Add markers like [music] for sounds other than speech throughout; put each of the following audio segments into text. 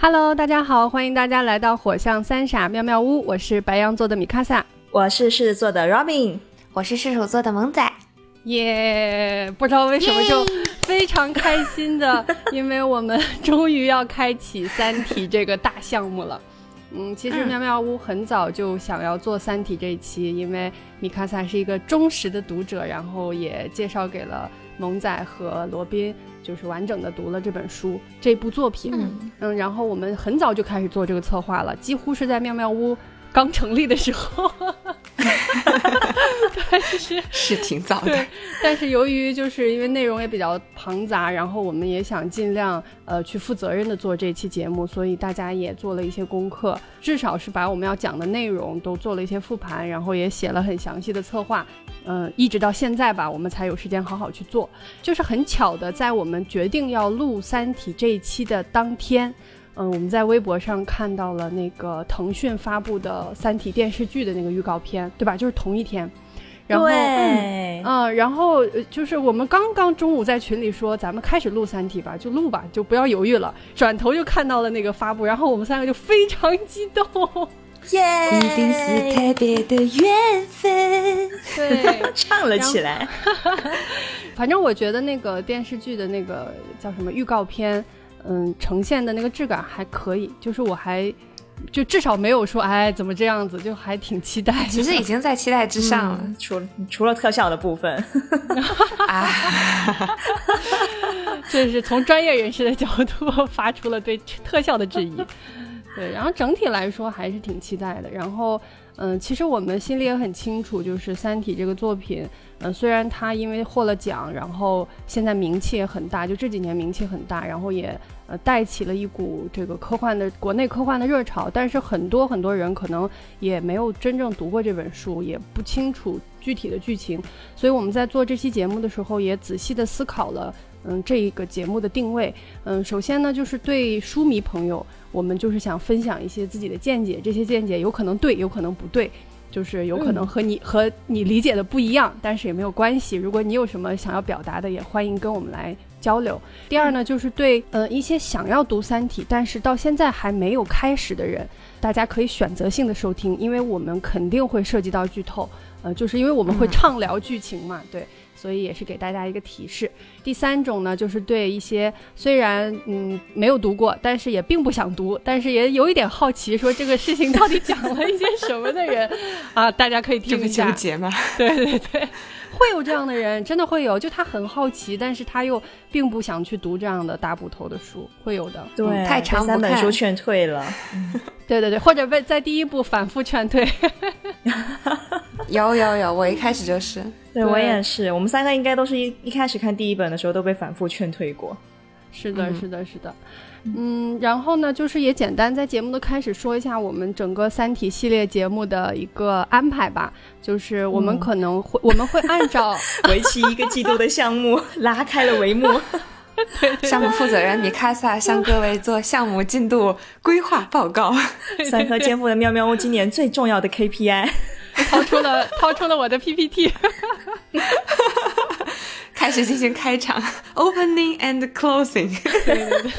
Hello，大家好，欢迎大家来到火象三傻妙妙屋，我是白羊座的米卡萨，我是狮子座的 Robin，我是射手座的萌仔。耶！不知道为什么就非常开心的，[laughs] 因为我们终于要开启《三体》这个大项目了。嗯，其实妙妙屋很早就想要做《三体》这一期，因为米卡萨是一个忠实的读者，然后也介绍给了萌仔和罗宾，就是完整的读了这本书这部作品。嗯嗯，然后我们很早就开始做这个策划了，几乎是在妙妙屋刚成立的时候。但 [laughs] 是是挺早的，但是由于就是因为内容也比较庞杂，然后我们也想尽量呃去负责任的做这期节目，所以大家也做了一些功课，至少是把我们要讲的内容都做了一些复盘，然后也写了很详细的策划，嗯，一直到现在吧，我们才有时间好好去做。就是很巧的，在我们决定要录《三体》这一期的当天。嗯，我们在微博上看到了那个腾讯发布的《三体》电视剧的那个预告片，对吧？就是同一天。然后，嗯，然后就是我们刚刚中午在群里说，咱们开始录《三体》吧，就录吧，就不要犹豫了。转头就看到了那个发布，然后我们三个就非常激动，耶！一定是特别的缘分，对，唱了起来。[laughs] 反正我觉得那个电视剧的那个叫什么预告片。嗯，呈现的那个质感还可以，就是我还就至少没有说哎怎么这样子，就还挺期待。其实已经在期待之上了，除除了特效的部分，[laughs] [laughs] 啊，这是从专业人士的角度发出了对特效的质疑。对，然后整体来说还是挺期待的。然后，嗯，其实我们心里也很清楚，就是《三体》这个作品，嗯，虽然它因为获了奖，然后现在名气也很大，就这几年名气很大，然后也呃带起了一股这个科幻的国内科幻的热潮，但是很多很多人可能也没有真正读过这本书，也不清楚具体的剧情，所以我们在做这期节目的时候，也仔细的思考了，嗯，这一个节目的定位，嗯，首先呢，就是对书迷朋友。我们就是想分享一些自己的见解，这些见解有可能对，有可能不对，就是有可能和你和你理解的不一样，但是也没有关系。如果你有什么想要表达的，也欢迎跟我们来交流。第二呢，就是对呃一些想要读《三体》，但是到现在还没有开始的人，大家可以选择性的收听，因为我们肯定会涉及到剧透，呃，就是因为我们会畅聊剧情嘛，对。所以也是给大家一个提示。第三种呢，就是对一些虽然嗯没有读过，但是也并不想读，但是也有一点好奇，说这个事情到底讲了一些什么的人 [laughs] 啊，大家可以听一下。纠结吗？对对对。会有这样的人，真的会有。就他很好奇，但是他又并不想去读这样的大部头的书，会有的。对，太长三本书劝退了。[laughs] 对对对，或者被在第一部反复劝退。有有有，我一开始就是。对我也是，我们三个应该都是一一开始看第一本的时候都被反复劝退过。是的，是的，是的。嗯，然后呢，就是也简单在节目的开始说一下我们整个《三体》系列节目的一个安排吧。就是我们可能会，[laughs] 我们会按照 [laughs] 为期一个季度的项目拉开了帷幕。[laughs] 项目负责人米卡萨向各位做项目进度规划报告。三颗肩负的喵喵屋今年最重要的 KPI，[laughs] 掏出了掏出了我的 PPT。[laughs] 开始进行开场，opening and closing。[laughs] 对对对，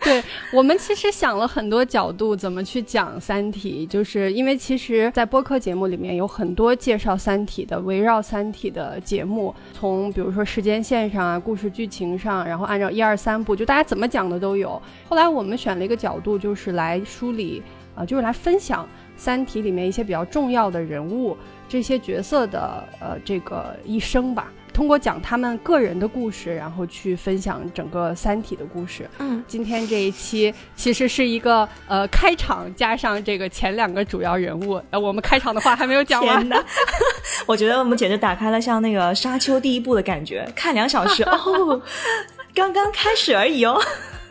对我们其实想了很多角度，怎么去讲《三体》，就是因为其实，在播客节目里面有很多介绍《三体》的，围绕《三体》的节目，从比如说时间线上啊、故事剧情上，然后按照一二三部，就大家怎么讲的都有。后来我们选了一个角度，就是来梳理啊，就是来分享《三体》里面一些比较重要的人物。这些角色的呃这个一生吧，通过讲他们个人的故事，然后去分享整个《三体》的故事。嗯，今天这一期其实是一个呃开场加上这个前两个主要人物。呃，我们开场的话还没有讲完呢。[laughs] 我觉得我们简直打开了像那个《沙丘》第一部的感觉，看两小时 [laughs] 哦，刚刚开始而已哦。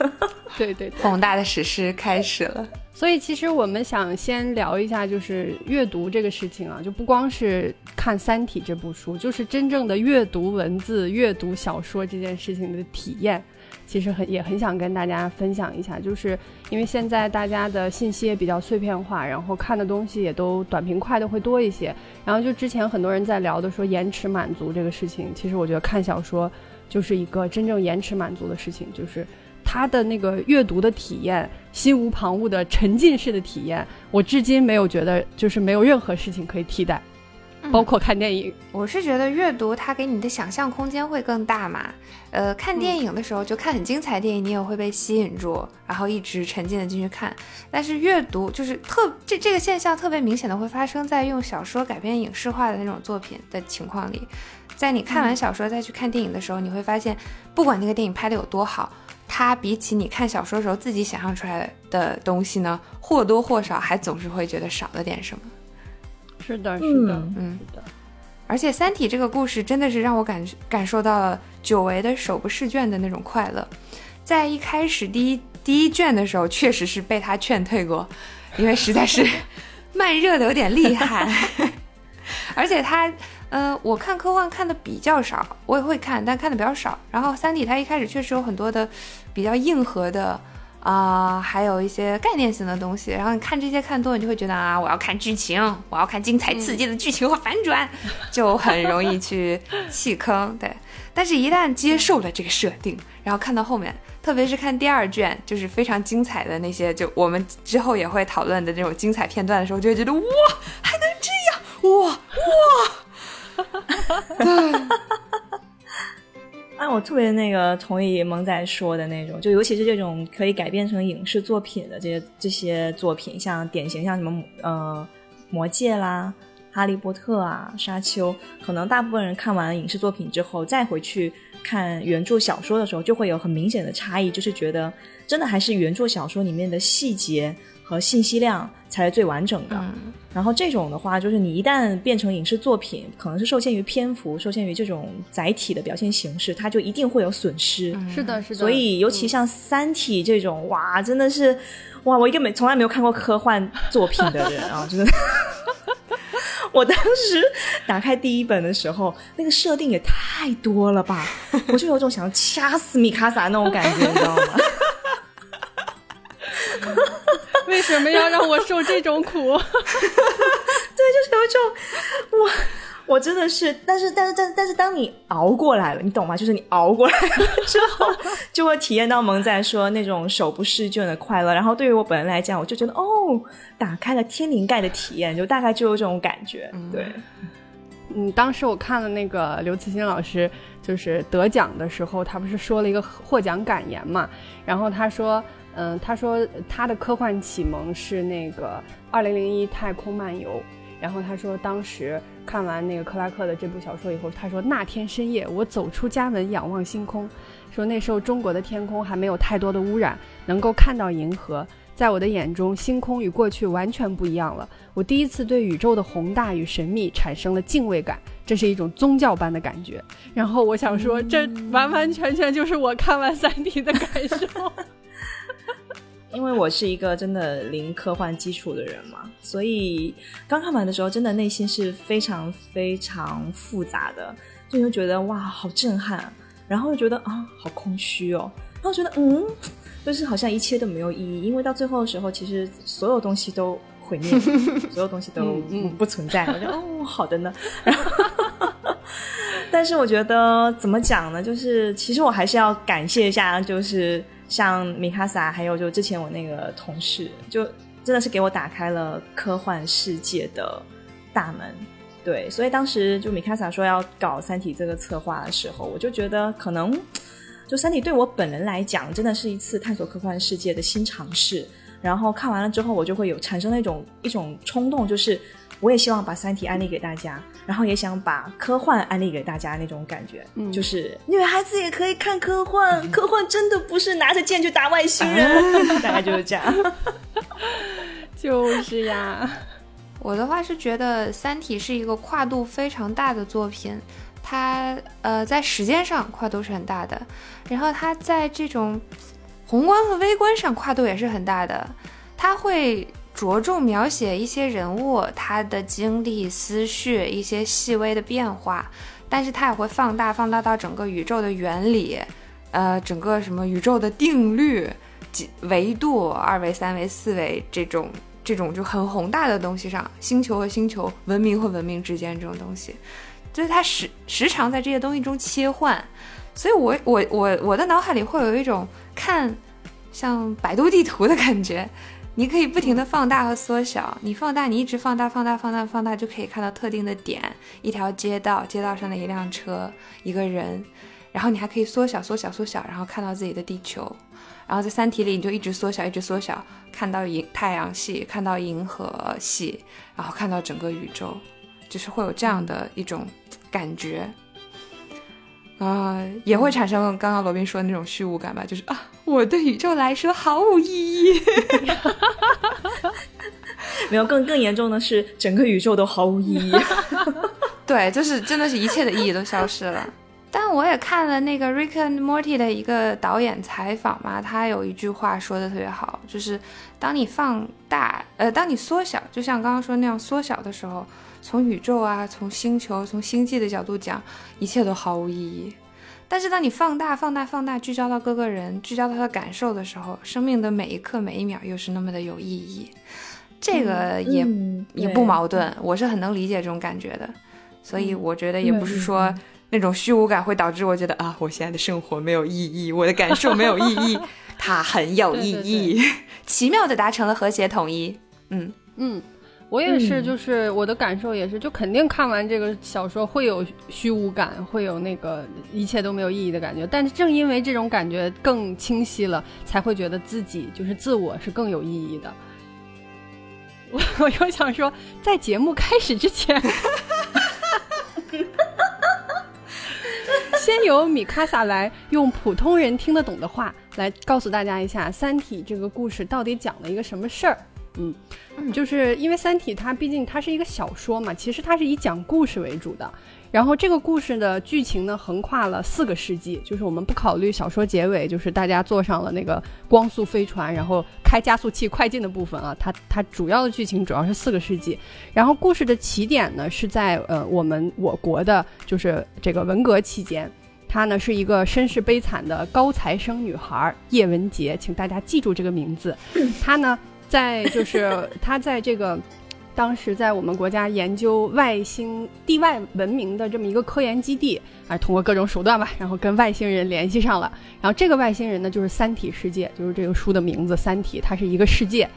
[laughs] 对对，宏大的史诗开始了。所以其实我们想先聊一下，就是阅读这个事情啊，就不光是看《三体》这部书，就是真正的阅读文字、阅读小说这件事情的体验，其实很也很想跟大家分享一下。就是因为现在大家的信息也比较碎片化，然后看的东西也都短平快的会多一些。然后就之前很多人在聊的说延迟满足这个事情，其实我觉得看小说就是一个真正延迟满足的事情，就是。他的那个阅读的体验，心无旁骛的沉浸式的体验，我至今没有觉得就是没有任何事情可以替代，包括看电影。我是觉得阅读它给你的想象空间会更大嘛。呃，看电影的时候就看很精彩电影，你也会被吸引住，然后一直沉浸的进去看。但是阅读就是特这这个现象特别明显的会发生在用小说改编影视化的那种作品的情况里。在你看完小说再去看电影的时候，你会发现，不管那个电影拍的有多好，它比起你看小说的时候自己想象出来的东西呢，或多或少还总是会觉得少了点什么。是的，是的，嗯，是的。而且《三体》这个故事真的是让我感感受到了久违的手不释卷的那种快乐。在一开始第一第一卷的时候，确实是被他劝退过，因为实在是 [laughs] 慢热的有点厉害。[laughs] 而且他，嗯，我看科幻看的比较少，我也会看，但看的比较少。然后《三体》它一开始确实有很多的比较硬核的啊，还有一些概念性的东西。然后你看这些看多，你就会觉得啊，我要看剧情，我要看精彩刺激的剧情和反转，[laughs] 就很容易去弃坑。对，但是，一旦接受了这个设定，然后看到后面，特别是看第二卷，就是非常精彩的那些，就我们之后也会讨论的这种精彩片段的时候，就会觉得哇，还能这样！哇哇！[laughs] 对，啊，我特别那个同意萌仔说的那种，就尤其是这种可以改编成影视作品的这些这些作品，像典型像什么呃魔戒啦、哈利波特啊、沙丘，可能大部分人看完影视作品之后，再回去看原著小说的时候，就会有很明显的差异，就是觉得真的还是原著小说里面的细节和信息量才是最完整的。然后这种的话，就是你一旦变成影视作品，可能是受限于篇幅，受限于这种载体的表现形式，它就一定会有损失。是的，是的。所以，尤其像《三体》这种，哇，真的是，哇，我一个没从来没有看过科幻作品的人啊，真的。[laughs] 我当时打开第一本的时候，那个设定也太多了吧，我就有种想要掐死米卡萨那种感觉，你知道吗？[laughs] 为什么要让我受这种苦？[laughs] 对，就是有一种我，我真的是，但是，但是，但但是，当你熬过来了，你懂吗？就是你熬过来了之后，就会体验到萌在说那种手不释卷的快乐。然后，对于我本人来讲，我就觉得哦，打开了天灵盖的体验，就大概就有这种感觉。对，嗯，当时我看了那个刘慈欣老师就是得奖的时候，他不是说了一个获奖感言嘛？然后他说。嗯，他说他的科幻启蒙是那个《二零零一太空漫游》，然后他说当时看完那个克拉克的这部小说以后，他说那天深夜我走出家门仰望星空，说那时候中国的天空还没有太多的污染，能够看到银河，在我的眼中，星空与过去完全不一样了。我第一次对宇宙的宏大与神秘产生了敬畏感，这是一种宗教般的感觉。然后我想说，这完完全全就是我看完《三体》的感受。[laughs] [laughs] 因为我是一个真的零科幻基础的人嘛，所以刚看完的时候，真的内心是非常非常复杂的，就会觉得哇，好震撼，然后又觉得啊，好空虚哦，然后觉得嗯，就是好像一切都没有意义，因为到最后的时候，其实所有东西都毁灭，[laughs] 所有东西都不存在。我觉得哦，好的呢。[laughs] 然后，但是我觉得怎么讲呢？就是其实我还是要感谢一下，就是。像米卡萨，还有就之前我那个同事，就真的是给我打开了科幻世界的大门。对，所以当时就米卡萨说要搞《三体》这个策划的时候，我就觉得可能就《三体》对我本人来讲，真的是一次探索科幻世界的新尝试。然后看完了之后，我就会有产生那种一种冲动，就是。我也希望把《三体》安利给大家，然后也想把科幻安利给大家那种感觉，嗯就是女孩子也可以看科幻，科幻真的不是拿着剑去打外星人，[laughs] 大概就是这样。[laughs] 就是呀，我的话是觉得《三体》是一个跨度非常大的作品，它呃在时间上跨度是很大的，然后它在这种宏观和微观上跨度也是很大的，它会。着重描写一些人物他的经历、思绪一些细微的变化，但是他也会放大，放大到整个宇宙的原理，呃，整个什么宇宙的定律、几维度、二维、三维、四维这种这种就很宏大的东西上，星球和星球、文明和文明之间这种东西，就是它时时常在这些东西中切换，所以我我我我的脑海里会有一种看像百度地图的感觉，你可以不停的放大和缩小，你放大，你一直放大放大放大放大，就可以看到特定的点，一条街道，街道上的一辆车，一个人，然后你还可以缩小缩小缩小，然后看到自己的地球。然后在《三体》里，你就一直缩小，一直缩小，看到银太阳系，看到银河系，然后看到整个宇宙，就是会有这样的一种感觉。啊，也会产生刚刚罗宾说的那种虚无感吧？就是啊，我对宇宙来说毫无意义。[laughs] 没有，更更严重的是，整个宇宙都毫无意义。[laughs] 对，就是真的是一切的意义都消失了。但我也看了那个《Rick and Morty》的一个导演采访嘛，他有一句话说的特别好，就是当你放大，呃，当你缩小，就像刚刚说那样缩小的时候，从宇宙啊，从星球，从星际的角度讲，一切都毫无意义。但是当你放大、放大、放大，聚焦到各个人，聚焦到他的感受的时候，生命的每一刻、每一秒又是那么的有意义。这个也也不矛盾，我是很能理解这种感觉的。所以我觉得也不是说。那种虚无感会导致我觉得啊，我现在的生活没有意义，我的感受没有意义，它很有意义，[laughs] 奇妙的达成了和谐统一。嗯嗯，我也是，就是我的感受也是，就肯定看完这个小说会有虚无感，会有那个一切都没有意义的感觉。但是正因为这种感觉更清晰了，才会觉得自己就是自我是更有意义的。我 [laughs] 我又想说，在节目开始之前。先由米卡萨来用普通人听得懂的话来告诉大家一下《三体》这个故事到底讲了一个什么事儿。嗯，就是因为《三体》它毕竟它是一个小说嘛，其实它是以讲故事为主的。然后这个故事的剧情呢，横跨了四个世纪，就是我们不考虑小说结尾，就是大家坐上了那个光速飞船，然后开加速器快进的部分啊。它它主要的剧情主要是四个世纪。然后故事的起点呢，是在呃我们我国的，就是这个文革期间，她呢是一个身世悲惨的高材生女孩叶文洁，请大家记住这个名字。她呢在就是他在这个。当时在我们国家研究外星地外文明的这么一个科研基地，啊，通过各种手段吧，然后跟外星人联系上了。然后这个外星人呢，就是三体世界，就是这个书的名字《三体》，它是一个世界。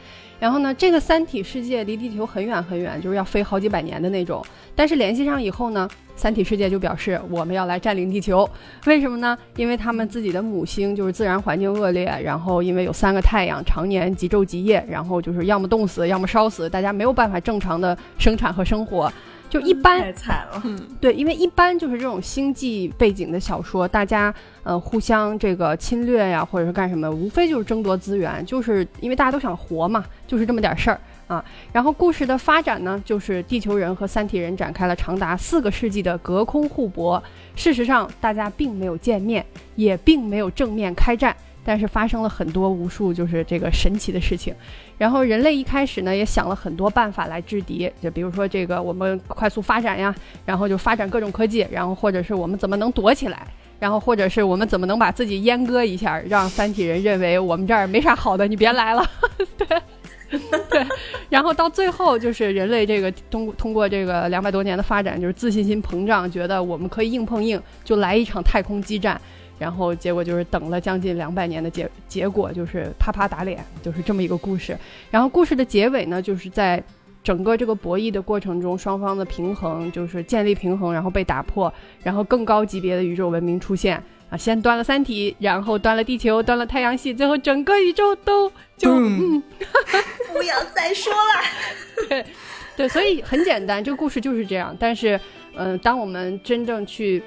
然后呢，这个三体世界离地球很远很远，就是要飞好几百年的那种。但是联系上以后呢，三体世界就表示我们要来占领地球。为什么呢？因为他们自己的母星就是自然环境恶劣，然后因为有三个太阳，常年极昼极夜，然后就是要么冻死，要么烧死，大家没有办法正常的生产和生活。就一般太惨了，嗯 [laughs] 对，因为一般就是这种星际背景的小说，大家呃互相这个侵略呀，或者是干什么，无非就是争夺资源，就是因为大家都想活嘛，就是这么点事儿啊。然后故事的发展呢，就是地球人和三体人展开了长达四个世纪的隔空互搏。事实上，大家并没有见面，也并没有正面开战。但是发生了很多无数就是这个神奇的事情，然后人类一开始呢也想了很多办法来制敌，就比如说这个我们快速发展呀，然后就发展各种科技，然后或者是我们怎么能躲起来，然后或者是我们怎么能把自己阉割一下，让三体人认为我们这儿没啥好的，你别来了，对对，然后到最后就是人类这个通通过这个两百多年的发展，就是自信心膨胀，觉得我们可以硬碰硬，就来一场太空激战。然后结果就是等了将近两百年的结结果就是啪啪打脸，就是这么一个故事。然后故事的结尾呢，就是在整个这个博弈的过程中，双方的平衡就是建立平衡，然后被打破，然后更高级别的宇宙文明出现啊，先端了三体，然后端了地球，端了太阳系，最后整个宇宙都就 [laughs] 嗯，[laughs] 不要再说了。[laughs] 对对，所以很简单，这个故事就是这样。但是嗯，当我们真正去。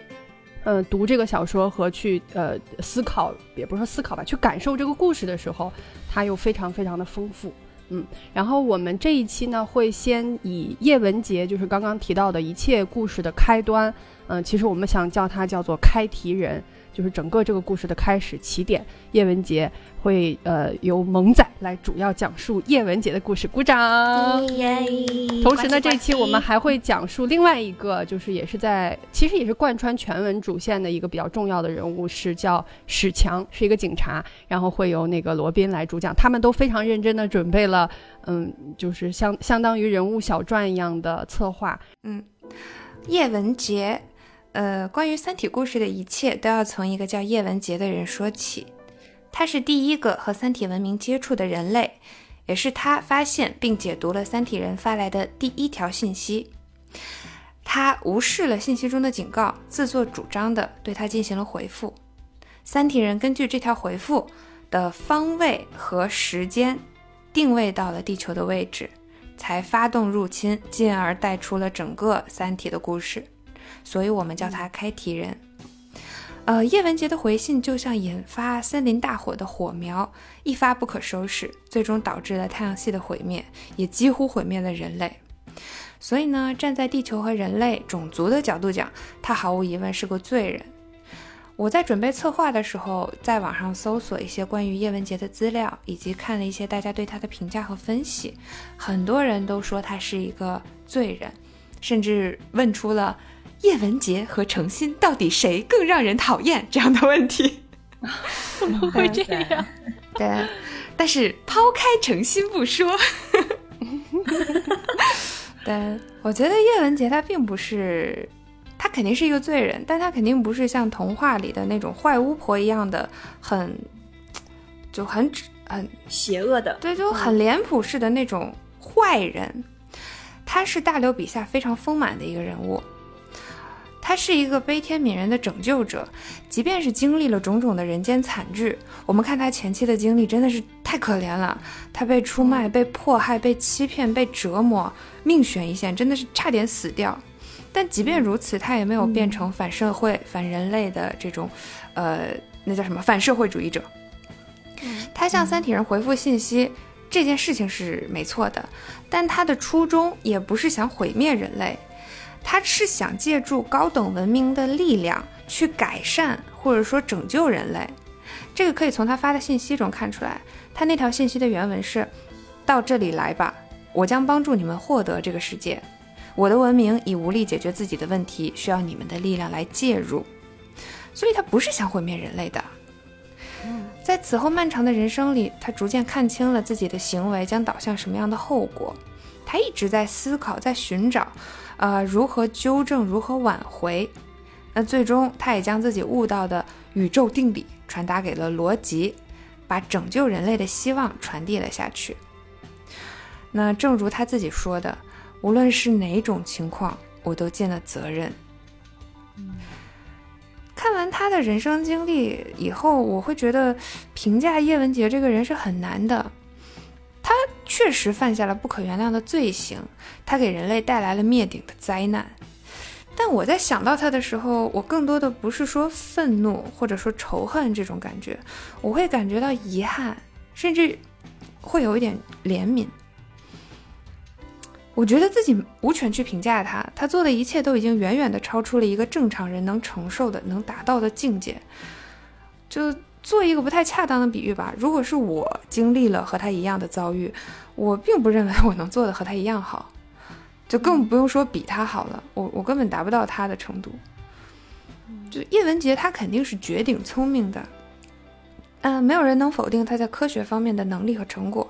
嗯，读这个小说和去呃思考，也不是说思考吧，去感受这个故事的时候，它又非常非常的丰富。嗯，然后我们这一期呢，会先以叶文洁，就是刚刚提到的一切故事的开端。嗯，其实我们想叫它叫做开题人。就是整个这个故事的开始起点，叶文洁会呃由萌仔来主要讲述叶文洁的故事，鼓掌。同时呢，这一期我们还会讲述另外一个，就是也是在其实也是贯穿全文主线的一个比较重要的人物，是叫史强，是一个警察，然后会由那个罗宾来主讲，他们都非常认真的准备了，嗯，就是相相当于人物小传一样的策划。嗯，叶文洁。呃，关于《三体》故事的一切都要从一个叫叶文洁的人说起。他是第一个和三体文明接触的人类，也是他发现并解读了三体人发来的第一条信息。他无视了信息中的警告，自作主张地对他进行了回复。三体人根据这条回复的方位和时间，定位到了地球的位置，才发动入侵，进而带出了整个三体的故事。所以我们叫他开题人。呃，叶文洁的回信就像引发森林大火的火苗，一发不可收拾，最终导致了太阳系的毁灭，也几乎毁灭了人类。所以呢，站在地球和人类种族的角度讲，他毫无疑问是个罪人。我在准备策划的时候，在网上搜索一些关于叶文洁的资料，以及看了一些大家对他的评价和分析，很多人都说他是一个罪人，甚至问出了。叶文洁和程心到底谁更让人讨厌？这样的问题 [laughs] 怎么会这样？对，但是抛开程心不说，[laughs] 对，我觉得叶文洁她并不是，她肯定是一个罪人，但她肯定不是像童话里的那种坏巫婆一样的很就很很邪恶的，对，就很脸谱式的那种坏人。她是大刘笔下非常丰满的一个人物。他是一个悲天悯人的拯救者，即便是经历了种种的人间惨剧，我们看他前期的经历真的是太可怜了。他被出卖、被迫害、被欺骗、被折磨，命悬一线，真的是差点死掉。但即便如此，他也没有变成反社会、反人类的这种，呃，那叫什么反社会主义者。他向三体人回复信息这件事情是没错的，但他的初衷也不是想毁灭人类。他是想借助高等文明的力量去改善或者说拯救人类，这个可以从他发的信息中看出来。他那条信息的原文是：“到这里来吧，我将帮助你们获得这个世界。我的文明已无力解决自己的问题，需要你们的力量来介入。”所以，他不是想毁灭人类的。在此后漫长的人生里，他逐渐看清了自己的行为将导向什么样的后果。他一直在思考，在寻找。呃，如何纠正，如何挽回？那最终，他也将自己悟到的宇宙定理传达给了罗辑，把拯救人类的希望传递了下去。那正如他自己说的，无论是哪种情况，我都尽了责任。看完他的人生经历以后，我会觉得评价叶文洁这个人是很难的。他确实犯下了不可原谅的罪行，他给人类带来了灭顶的灾难。但我在想到他的时候，我更多的不是说愤怒或者说仇恨这种感觉，我会感觉到遗憾，甚至会有一点怜悯。我觉得自己无权去评价他，他做的一切都已经远远的超出了一个正常人能承受的、能达到的境界。就。做一个不太恰当的比喻吧，如果是我经历了和他一样的遭遇，我并不认为我能做的和他一样好，就更不用说比他好了。我我根本达不到他的程度。就叶文洁，他肯定是绝顶聪明的，嗯，没有人能否定他在科学方面的能力和成果。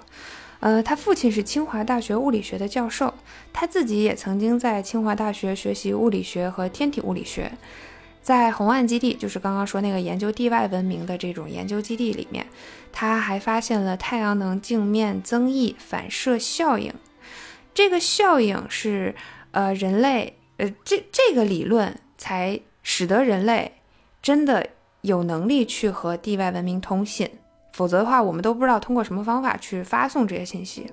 呃，他父亲是清华大学物理学的教授，他自己也曾经在清华大学学习物理学和天体物理学。在红岸基地，就是刚刚说那个研究地外文明的这种研究基地里面，他还发现了太阳能镜面增益反射效应。这个效应是，呃，人类，呃，这这个理论才使得人类真的有能力去和地外文明通信，否则的话，我们都不知道通过什么方法去发送这些信息。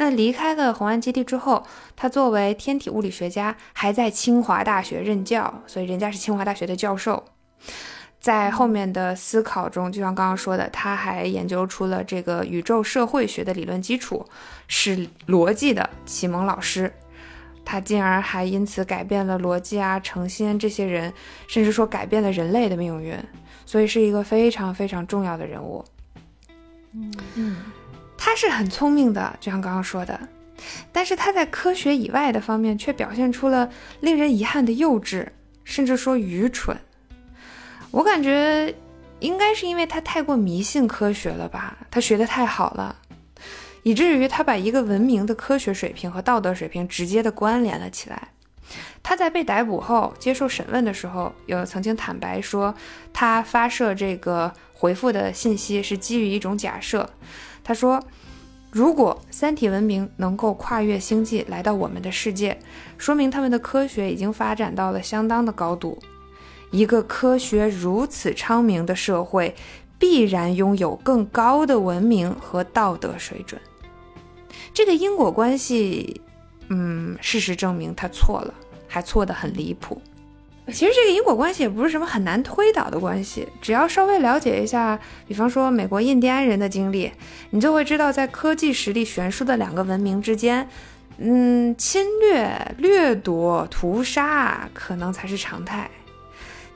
那离开了红岸基地之后，他作为天体物理学家，还在清华大学任教，所以人家是清华大学的教授。在后面的思考中，就像刚刚说的，他还研究出了这个宇宙社会学的理论基础，是逻辑的启蒙老师。他进而还因此改变了逻辑啊、成仙这些人，甚至说改变了人类的命运，所以是一个非常非常重要的人物。嗯嗯。他是很聪明的，就像刚刚说的，但是他在科学以外的方面却表现出了令人遗憾的幼稚，甚至说愚蠢。我感觉应该是因为他太过迷信科学了吧，他学的太好了，以至于他把一个文明的科学水平和道德水平直接的关联了起来。他在被逮捕后接受审问的时候，有曾经坦白说，他发射这个回复的信息是基于一种假设。他说，如果三体文明能够跨越星际来到我们的世界，说明他们的科学已经发展到了相当的高度。一个科学如此昌明的社会，必然拥有更高的文明和道德水准。这个因果关系，嗯，事实证明他错了，还错得很离谱。其实这个因果关系也不是什么很难推导的关系，只要稍微了解一下，比方说美国印第安人的经历，你就会知道，在科技实力悬殊的两个文明之间，嗯，侵略、掠夺、屠杀可能才是常态。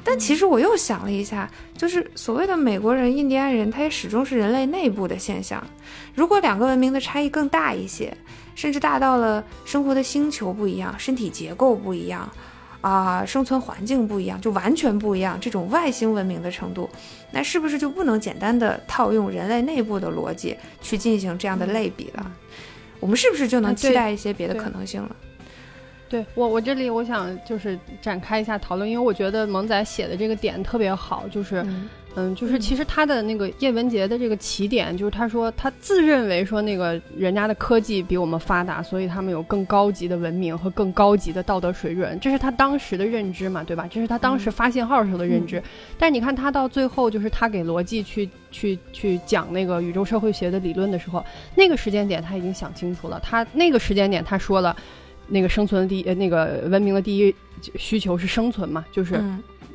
但其实我又想了一下，就是所谓的美国人、印第安人，他也始终是人类内部的现象。如果两个文明的差异更大一些，甚至大到了生活的星球不一样、身体结构不一样，啊，生存环境不一样，就完全不一样，这种外星文明的程度，那是不是就不能简单的套用人类内部的逻辑去进行这样的类比了？我们是不是就能期待一些别的可能性了？对我，我这里我想就是展开一下讨论，因为我觉得萌仔写的这个点特别好，就是，嗯，就是其实他的那个叶文洁的这个起点，就是他说他自认为说那个人家的科技比我们发达，所以他们有更高级的文明和更高级的道德水准，这是他当时的认知嘛，对吧？这是他当时发信号时候的认知。但是你看他到最后，就是他给逻辑去去去讲那个宇宙社会学的理论的时候，那个时间点他已经想清楚了，他那个时间点他说了。那个生存的第呃，那个文明的第一需求是生存嘛，就是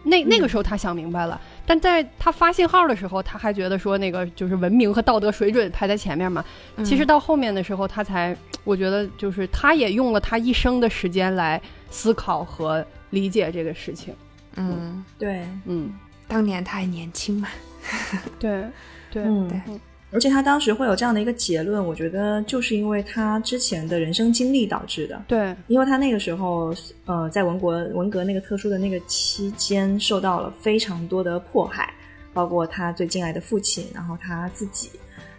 那那个时候他想明白了，但在他发信号的时候，他还觉得说那个就是文明和道德水准排在前面嘛。其实到后面的时候，他才我觉得就是他也用了他一生的时间来思考和理解这个事情。嗯，对，嗯，当年他还年轻嘛。[laughs] 对，对，对。而且他当时会有这样的一个结论，我觉得就是因为他之前的人生经历导致的。对，因为他那个时候，呃，在文国文革那个特殊的那个期间，受到了非常多的迫害，包括他最敬爱的父亲，然后他自己，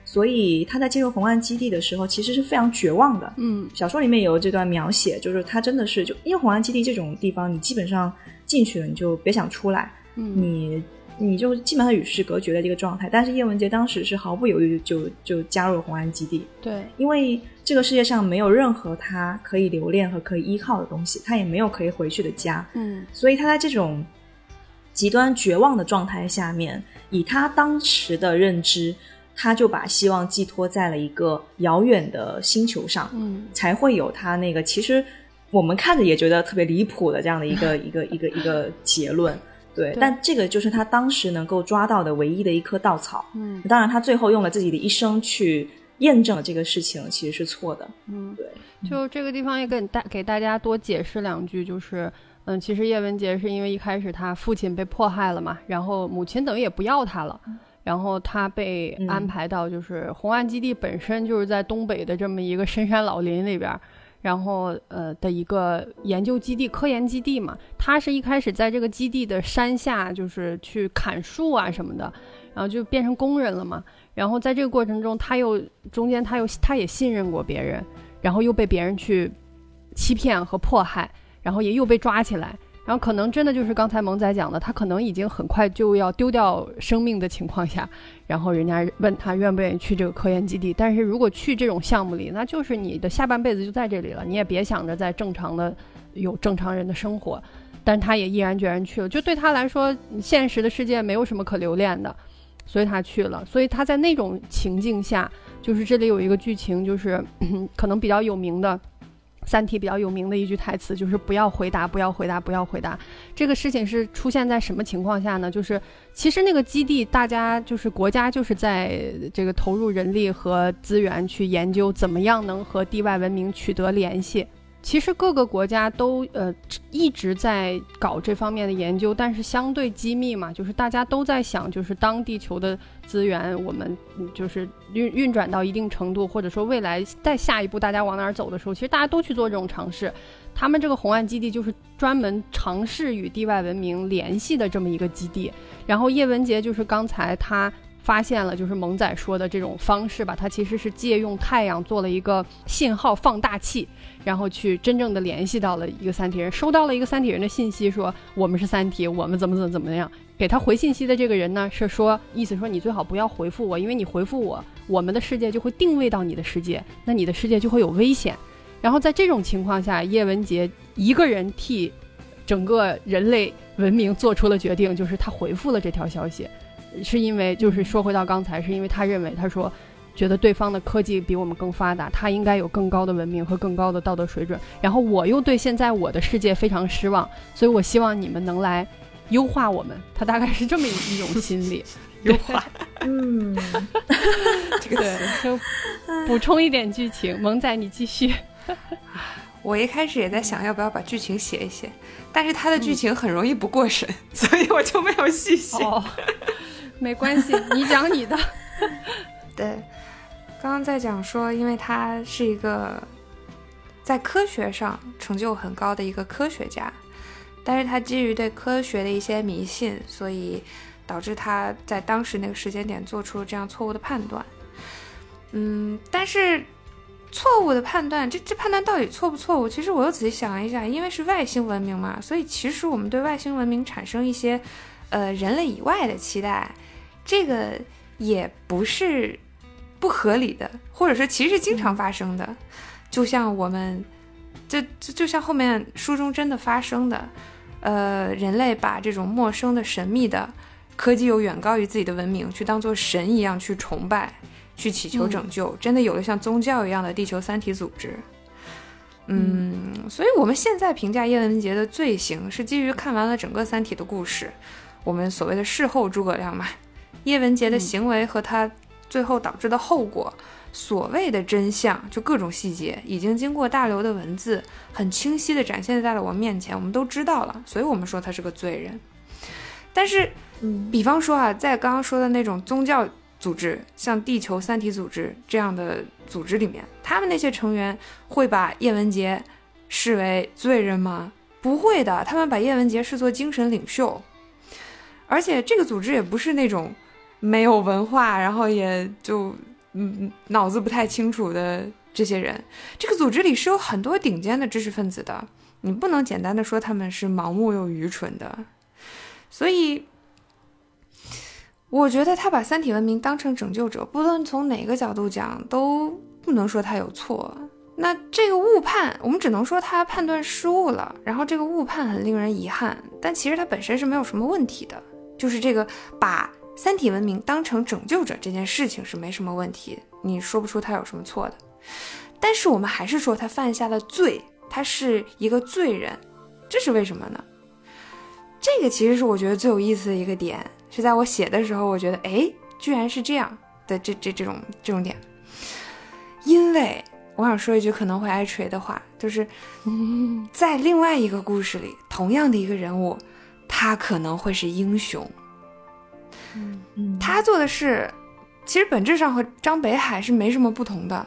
所以他在进入红岸基地的时候，其实是非常绝望的。嗯，小说里面有这段描写，就是他真的是就因为红岸基地这种地方，你基本上进去了，你就别想出来。嗯，你。你就基本上与世隔绝的这个状态，但是叶文洁当时是毫不犹豫就就加入了红安基地。对，因为这个世界上没有任何他可以留恋和可以依靠的东西，他也没有可以回去的家。嗯，所以他在这种极端绝望的状态下面，以他当时的认知，他就把希望寄托在了一个遥远的星球上。嗯，才会有他那个其实我们看着也觉得特别离谱的这样的一个 [laughs] 一个一个一个结论。对，但这个就是他当时能够抓到的唯一的一棵稻草。嗯，当然，他最后用了自己的一生去验证了这个事情，其实是错的。嗯，对。就这个地方也给大给大家多解释两句，就是，嗯，其实叶文洁是因为一开始他父亲被迫害了嘛，然后母亲等于也不要他了，然后他被安排到就是红岸基地本身就是在东北的这么一个深山老林里边。然后，呃，的一个研究基地、科研基地嘛，他是一开始在这个基地的山下，就是去砍树啊什么的，然后就变成工人了嘛。然后在这个过程中，他又中间他又他也信任过别人，然后又被别人去欺骗和迫害，然后也又被抓起来。然后可能真的就是刚才萌仔讲的，他可能已经很快就要丢掉生命的情况下，然后人家问他愿不愿意去这个科研基地。但是如果去这种项目里，那就是你的下半辈子就在这里了，你也别想着在正常的有正常人的生活。但他也毅然决然去了，就对他来说，现实的世界没有什么可留恋的，所以他去了。所以他在那种情境下，就是这里有一个剧情，就是 [clears throat] 可能比较有名的。三体比较有名的一句台词就是“不要回答，不要回答，不要回答”。这个事情是出现在什么情况下呢？就是其实那个基地，大家就是国家就是在这个投入人力和资源去研究怎么样能和地外文明取得联系。其实各个国家都呃一直在搞这方面的研究，但是相对机密嘛，就是大家都在想，就是当地球的资源我们就是运运转到一定程度，或者说未来再下一步大家往哪儿走的时候，其实大家都去做这种尝试。他们这个红岸基地就是专门尝试与地外文明联系的这么一个基地。然后叶文洁就是刚才他。发现了，就是萌仔说的这种方式吧，它其实是借用太阳做了一个信号放大器，然后去真正的联系到了一个三体人，收到了一个三体人的信息，说我们是三体，我们怎么怎么怎么样。给他回信息的这个人呢，是说意思说你最好不要回复我，因为你回复我，我们的世界就会定位到你的世界，那你的世界就会有危险。然后在这种情况下，叶文洁一个人替整个人类文明做出了决定，就是他回复了这条消息，是因为就是说回到刚才，是因为他认为他说觉得对方的科技比我们更发达，他应该有更高的文明和更高的道德水准。然后我又对现在我的世界非常失望，所以我希望你们能来。优化我们，他大概是这么一种心理。[laughs] 优化，嗯，这个对，就补充一点剧情。萌仔，你继续。[laughs] 我一开始也在想要不要把剧情写一写，但是他的剧情很容易不过审，[laughs] 所以我就没有细写。哦，没关系，你讲你的。对，刚刚在讲说，因为他是一个在科学上成就很高的一个科学家。但是他基于对科学的一些迷信，所以导致他在当时那个时间点做出了这样错误的判断。嗯，但是错误的判断，这这判断到底错不错误？其实我又仔细想了一下，因为是外星文明嘛，所以其实我们对外星文明产生一些呃人类以外的期待，这个也不是不合理的，或者说其实经常发生的，就像我们。这就就像后面书中真的发生的，呃，人类把这种陌生的、神秘的科技又远高于自己的文明，去当做神一样去崇拜，去祈求拯救，真的有了像宗教一样的地球三体组织。嗯，所以我们现在评价叶文洁的罪行是基于看完了整个三体的故事，我们所谓的事后诸葛亮嘛，叶文洁的行为和他最后导致的后果。所谓的真相，就各种细节，已经经过大刘的文字，很清晰的展现在了我们面前，我们都知道了，所以我们说他是个罪人。但是，比方说啊，在刚刚说的那种宗教组织，像地球三体组织这样的组织里面，他们那些成员会把叶文洁视为罪人吗？不会的，他们把叶文洁视作精神领袖，而且这个组织也不是那种没有文化，然后也就。嗯，脑子不太清楚的这些人，这个组织里是有很多顶尖的知识分子的，你不能简单的说他们是盲目又愚蠢的。所以，我觉得他把三体文明当成拯救者，不论从哪个角度讲，都不能说他有错。那这个误判，我们只能说他判断失误了，然后这个误判很令人遗憾，但其实他本身是没有什么问题的，就是这个把。三体文明当成拯救者这件事情是没什么问题，你说不出他有什么错的。但是我们还是说他犯下了罪，他是一个罪人，这是为什么呢？这个其实是我觉得最有意思的一个点，是在我写的时候，我觉得哎，居然是这样的这这这种这种点。因为我想说一句可能会挨锤的话，就是 [laughs] 在另外一个故事里，同样的一个人物，他可能会是英雄。他做的事，其实本质上和张北海是没什么不同的。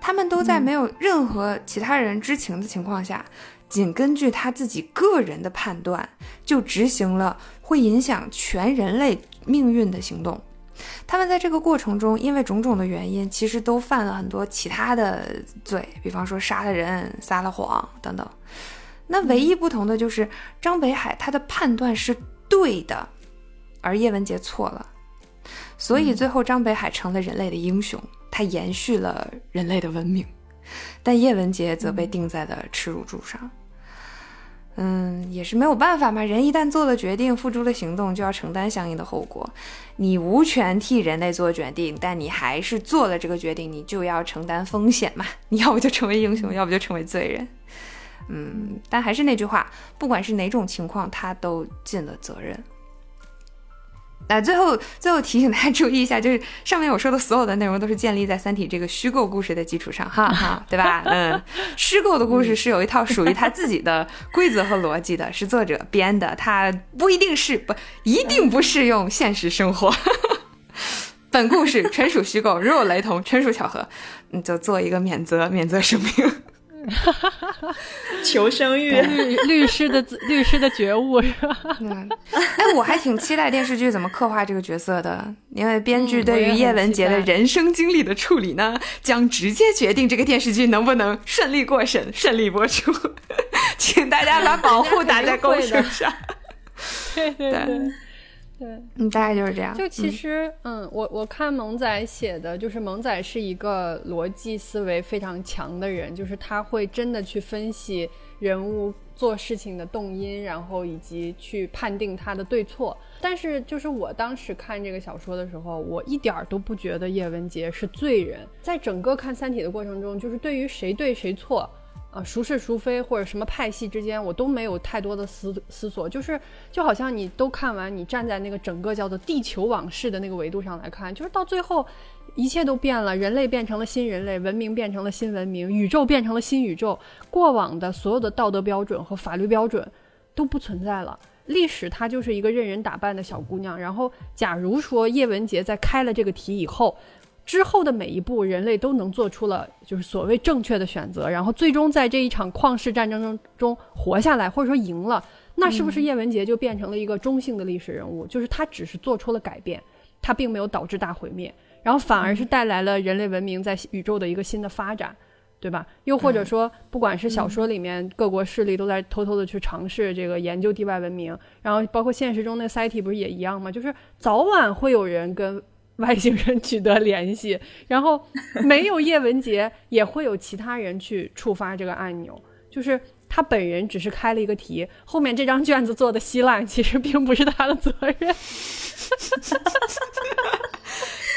他们都在没有任何其他人知情的情况下，仅根据他自己个人的判断，就执行了会影响全人类命运的行动。他们在这个过程中，因为种种的原因，其实都犯了很多其他的罪，比方说杀了人、撒了谎等等。那唯一不同的就是张北海他的判断是对的。而叶文洁错了，所以最后张北海成了人类的英雄，他延续了人类的文明，但叶文洁则被钉在了耻辱柱上。嗯，也是没有办法嘛，人一旦做了决定，付诸了行动，就要承担相应的后果。你无权替人类做决定，但你还是做了这个决定，你就要承担风险嘛。你 [laughs] 要不就成为英雄，要不就成为罪人。嗯，但还是那句话，不管是哪种情况，他都尽了责任。那最后，最后提醒大家注意一下，就是上面我说的所有的内容都是建立在《三体》这个虚构故事的基础上，哈哈，[laughs] 对吧？嗯，虚构的故事是有一套属于他自己的规则和逻辑的，是作者编的，它不一定是不一定不适用现实生活。[laughs] 本故事纯属虚构，如有雷同，纯属巧合，你就做一个免责免责声明。[laughs] 求生欲，律律师的自 [laughs] 律师的觉悟是吧？嗯，哎，我还挺期待电视剧怎么刻画这个角色的，因为编剧对于叶文洁的人生经历的处理呢，将直接决定这个电视剧能不能顺利过审、顺利播出。[laughs] 请大家把保护打在公屏上。对对对。对，嗯，大概就是这样。就其实，嗯，我我看萌仔写的，就是萌仔是一个逻辑思维非常强的人，就是他会真的去分析人物做事情的动因，然后以及去判定他的对错。但是，就是我当时看这个小说的时候，我一点都不觉得叶文洁是罪人。在整个看《三体》的过程中，就是对于谁对谁错。孰是孰非，或者什么派系之间，我都没有太多的思思索，就是就好像你都看完，你站在那个整个叫做地球往事的那个维度上来看，就是到最后，一切都变了，人类变成了新人类，文明变成了新文明，宇宙变成了新宇宙，过往的所有的道德标准和法律标准都不存在了，历史它就是一个任人打扮的小姑娘。然后，假如说叶文洁在开了这个题以后。之后的每一步，人类都能做出了就是所谓正确的选择，然后最终在这一场旷世战争中中活下来，或者说赢了，那是不是叶文洁就变成了一个中性的历史人物？就是他只是做出了改变，他并没有导致大毁灭，然后反而是带来了人类文明在宇宙的一个新的发展，对吧？又或者说，不管是小说里面各国势力都在偷偷的去尝试这个研究地外文明，然后包括现实中那个 CT 不是也一样吗？就是早晚会有人跟。外星人取得联系，[laughs] 然后没有叶文洁，也会有其他人去触发这个按钮。就是他本人只是开了一个题，后面这张卷子做的稀烂，其实并不是他的责任。[laughs]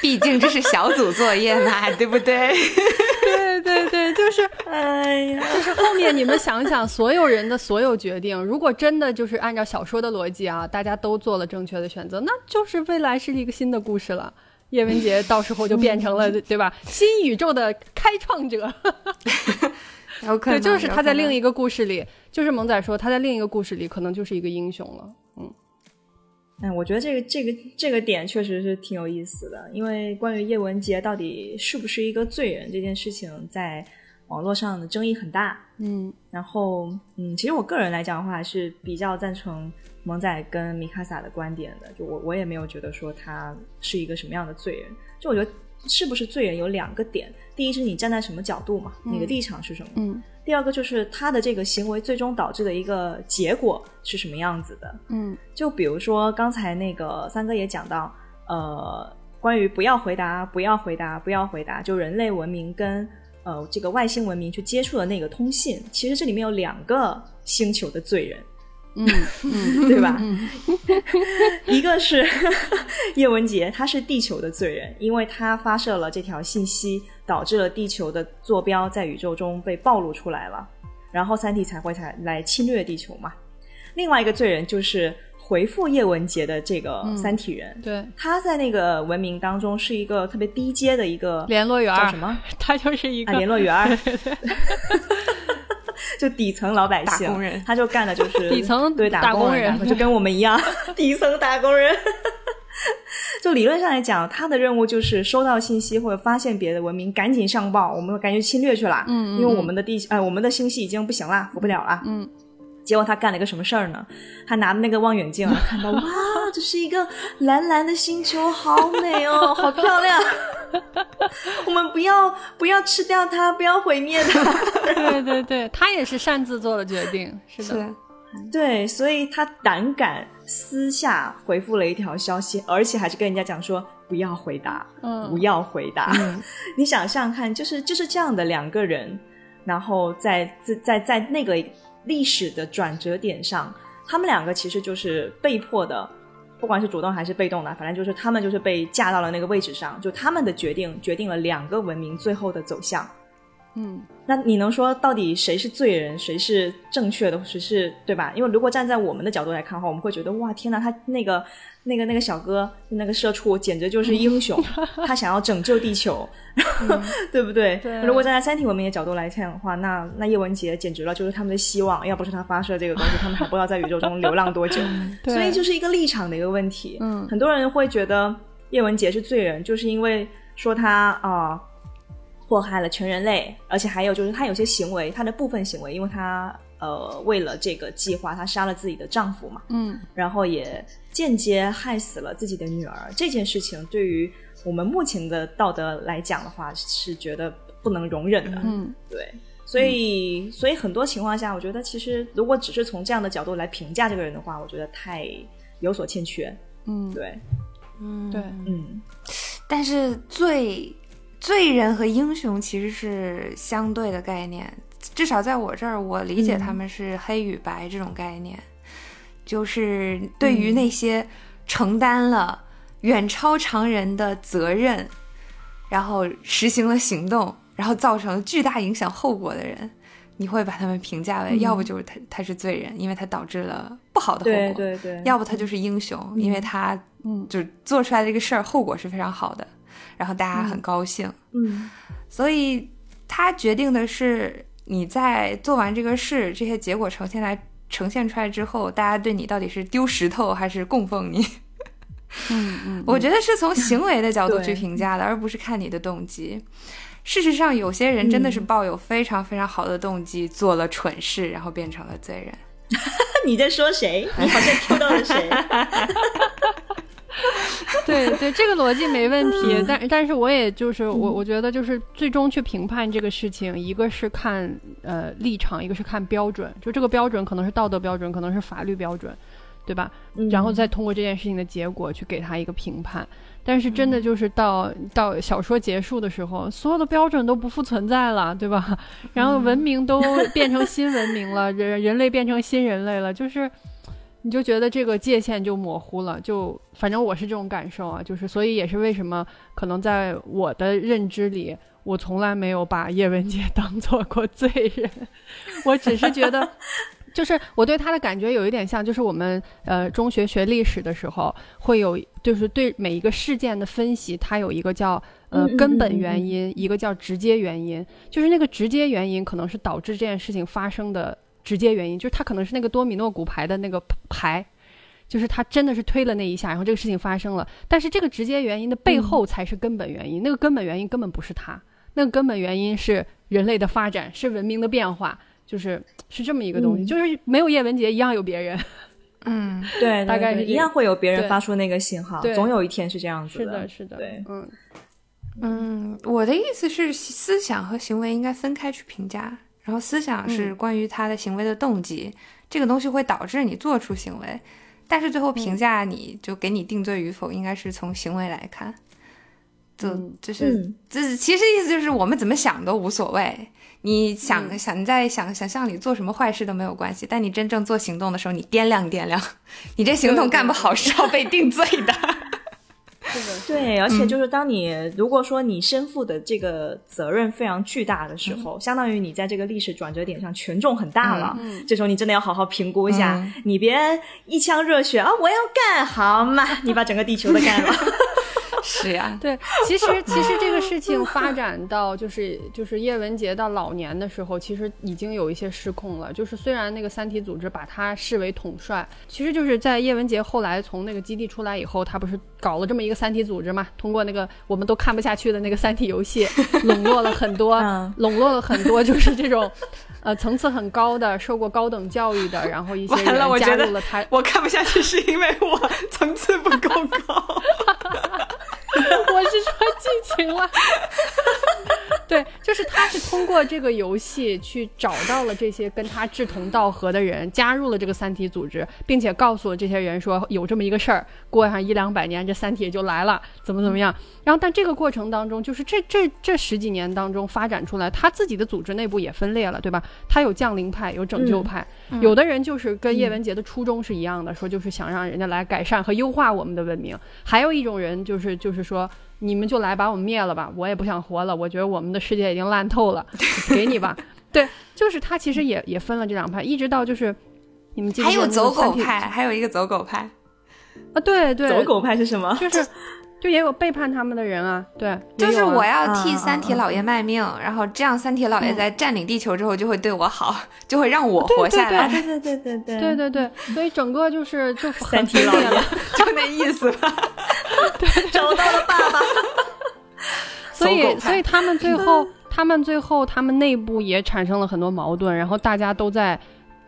毕竟这是小组作业嘛，对不对？[laughs] 对对对，就是，哎呀，就是后面你们想想，所有人的所有决定，如果真的就是按照小说的逻辑啊，大家都做了正确的选择，那就是未来是一个新的故事了。叶文洁到时候就变成了，对吧？新宇宙的开创者，[laughs] 对，就是他在另一个故事里，就是萌仔说他在另一个故事里可能就是一个英雄了。嗯，哎，我觉得这个这个这个点确实是挺有意思的，因为关于叶文洁到底是不是一个罪人这件事情，在网络上的争议很大。嗯，然后嗯，其实我个人来讲的话，是比较赞成。萌仔跟米卡萨的观点的，就我我也没有觉得说他是一个什么样的罪人。就我觉得是不是罪人有两个点，第一是你站在什么角度嘛，你的立场是什么？嗯。第二个就是他的这个行为最终导致的一个结果是什么样子的？嗯。就比如说刚才那个三哥也讲到，呃，关于不要回答，不要回答，不要回答，就人类文明跟呃这个外星文明去接触的那个通信，其实这里面有两个星球的罪人。嗯嗯，[laughs] 对吧？[laughs] 一个是 [laughs] 叶文洁，他是地球的罪人，因为他发射了这条信息，导致了地球的坐标在宇宙中被暴露出来了，然后三体才会才来侵略地球嘛。另外一个罪人就是回复叶文洁的这个三体人，对，他在那个文明当中是一个特别低阶的一个联络员，叫什么？他就是一个联络员。就底层老百姓，工人他就干的就是 [laughs] 底层对打工人，就跟我们一样，底层打工人。[laughs] 就理论上来讲，他的任务就是收到信息或者发现别的文明，赶紧上报，我们赶紧侵略去了。嗯，因为我们的地，呃，我们的星系已经不行了，活不了了。嗯。[laughs] 结果他干了一个什么事儿呢？他拿那个望远镜，看到哇，这是一个蓝蓝的星球，好美哦，好漂亮。[laughs] 我们不要不要吃掉它，不要毁灭它。对对对，他也是擅自做了决定，是的。对，所以他胆敢私下回复了一条消息，而且还是跟人家讲说不要回答，嗯不要回答。[laughs] 你想想看，就是就是这样的两个人，然后在在在在那个。历史的转折点上，他们两个其实就是被迫的，不管是主动还是被动的，反正就是他们就是被架到了那个位置上，就他们的决定决定了两个文明最后的走向。嗯，那你能说到底谁是罪人，谁是正确的，谁是对吧？因为如果站在我们的角度来看的话，我们会觉得哇，天哪，他那个那个那个小哥，那个社畜，简直就是英雄，[laughs] 他想要拯救地球，[laughs] 对不对？如果站在三体文明的角度来看的话，那那叶文洁简直了，就是他们的希望。要不是他发射这个东西，他们还不知道在宇宙中流浪多久。所以就是一个立场的一个问题。嗯，很多人会觉得叶文洁是罪人，就是因为说他啊。祸害了全人类，而且还有就是他有些行为，他的部分行为，因为他呃为了这个计划，他杀了自己的丈夫嘛，嗯然后也间接害死了自己的女儿。这件事情对于我们目前的道德来讲的话，是觉得不能容忍的。嗯对，所以所以很多情况下，我觉得其实如果只是从这样的角度来评价这个人的话，我觉得太有所欠缺。嗯，对，嗯对，嗯，但是罪罪人和英雄其实是相对的概念，至少在我这儿，我理解他们是黑与白这种概念，就是对于那些承担了远超常人的责任，然后实行了行动，然后造成了巨大影响后果的人。你会把他们评价为，嗯。要不就是他他是罪人，因为他导致了不好的后果；对对，要不他就是英雄，因为他嗯。就做出来的这个事儿后果是非常好的，然后大家很高兴，嗯所以他决定的是你在做完这个事，这些结果呈现来呈现出来之后，大家对你到底是丢石头还是供奉你？嗯嗯，我觉得是从行为的角度去评价的，而不是看你的动机。事实上，有些人真的是抱有非常非常好的动机，做了蠢事，然后变成了罪人。[laughs] 你在说谁？你好像 Q 到了谁？[laughs] [laughs] 对对，这个逻辑没问嗯题，但但是我也就是我我觉得就是最终去评判这个事情，一个是看呃立场，一个是看标准，就这个标准可能是道德标准，可能是法律标准，对吧？嗯然后再通过这件事情的结果去给他一个评判。但是真的就是到、到小说结束的时候，所有的标准都不复存在了，对吧？[laughs] 然后文明都变成新文明了，人人类变成新人类了，就是你就觉得这个界限就模糊了，就反正我是这种感受啊，就是所以也是为什么可能在我的认知里，我从来没有把叶文洁 [laughs] 当做过罪人，我只是觉得。就是我对他的感觉有一点像，就是我们呃中学学历史的时候会有，就是对每一个事件的分析，它有一个叫呃根本嗯嗯原因，一个叫直接原因。就是那个直接原因可能是导致这件事情发生的直接原因，就是他可能是那个多米诺骨牌的那个牌，就是他真的是推了那一下，然后这个事情发生了。但是这个直接原因的背后才是根本原因，那个根本原因根本不是他，那个根本原因是人类的发展，是文明的变化，就是是这么一个东西，嗯就是没有叶文洁一样有别人。[laughs] 嗯，对，大概是一样会有别人发出那个信号，对总有一天是这样子的是的，是的，对，嗯嗯，我的意思是，思想和行为应该分开去评价。然后思想是嗯关于他的行为的动机，这个东西会导致你做出行为，但是最后评价你就给你定罪与否，应该是从行为来看。就嗯就是嗯就是，其实意思就是我们怎么想都无所谓。你想、嗯想你在想想象里做什么坏事都没有关系，但你真正做行动的时候，你掂量掂量，[laughs] 你这行动干不好是要被定罪的。对，而且就是当你、如果说你身负的这个责任非常巨大的时候，相当于你在这个历史转折点上权重很大了。嗯这时候你真的要好好评估一下，嗯。你别一腔热血啊，我要干，好嘛，你把整个地球都干了。是呀，[laughs] 对，其实其实这个事情发展到就是就是叶文洁到老年的时候，其实已经有一些失控了。就是虽然那个三体组织把他视为统帅，其实就是在叶文洁后来从那个基地出来以后，他不是搞了这么一个三体组织嘛？通过那个我们都看不下去的那个三体游戏，笼络了很多，嗯笼络了很多就是这种。呃，层次很高的、受过高等教育的，然后一些人加入了他，我看不下去是因为我层次不够高。[laughs] 我是说剧情了。[laughs] 对，就是他是通过这个游戏去找到了这些跟他志同道合的人，加入了这个三体组织，并且告诉了这些人说有这么一个事儿，过上一两百年这三体也就来了，怎么怎么样。然后，但这个过程当中，就是这这这十几年当中发展出来，他自己的组织内部也分裂了，对吧？他有降临派，有拯救派，有的人就是跟叶文洁的初衷是一样的，说就是想让人家来改善和优化我们的文明。还有一种人就是就是说，你们就来把我们灭了吧，我也不想活了，我觉得我们的世界已经烂透了，[laughs] 给你吧。对，就是他其实也也分了这两派，一直到就是你们还有走狗派，还有一个走狗派。啊？对对，走狗派是什么？就是就也有背叛他们的人啊，对，就是我要替啊三体啊。老爷卖命，然后这样三体老爷嗯。在占领地球之后就会对我好，[laughs] 就会让我活下来，对。对对对对对。对对，所以整个就是就很三体老爷。了。[laughs] 就那意思吧。找到了爸爸。[laughs] 所以，所以他们最后他们最后他们内部也产生了很多矛盾，然后大家都在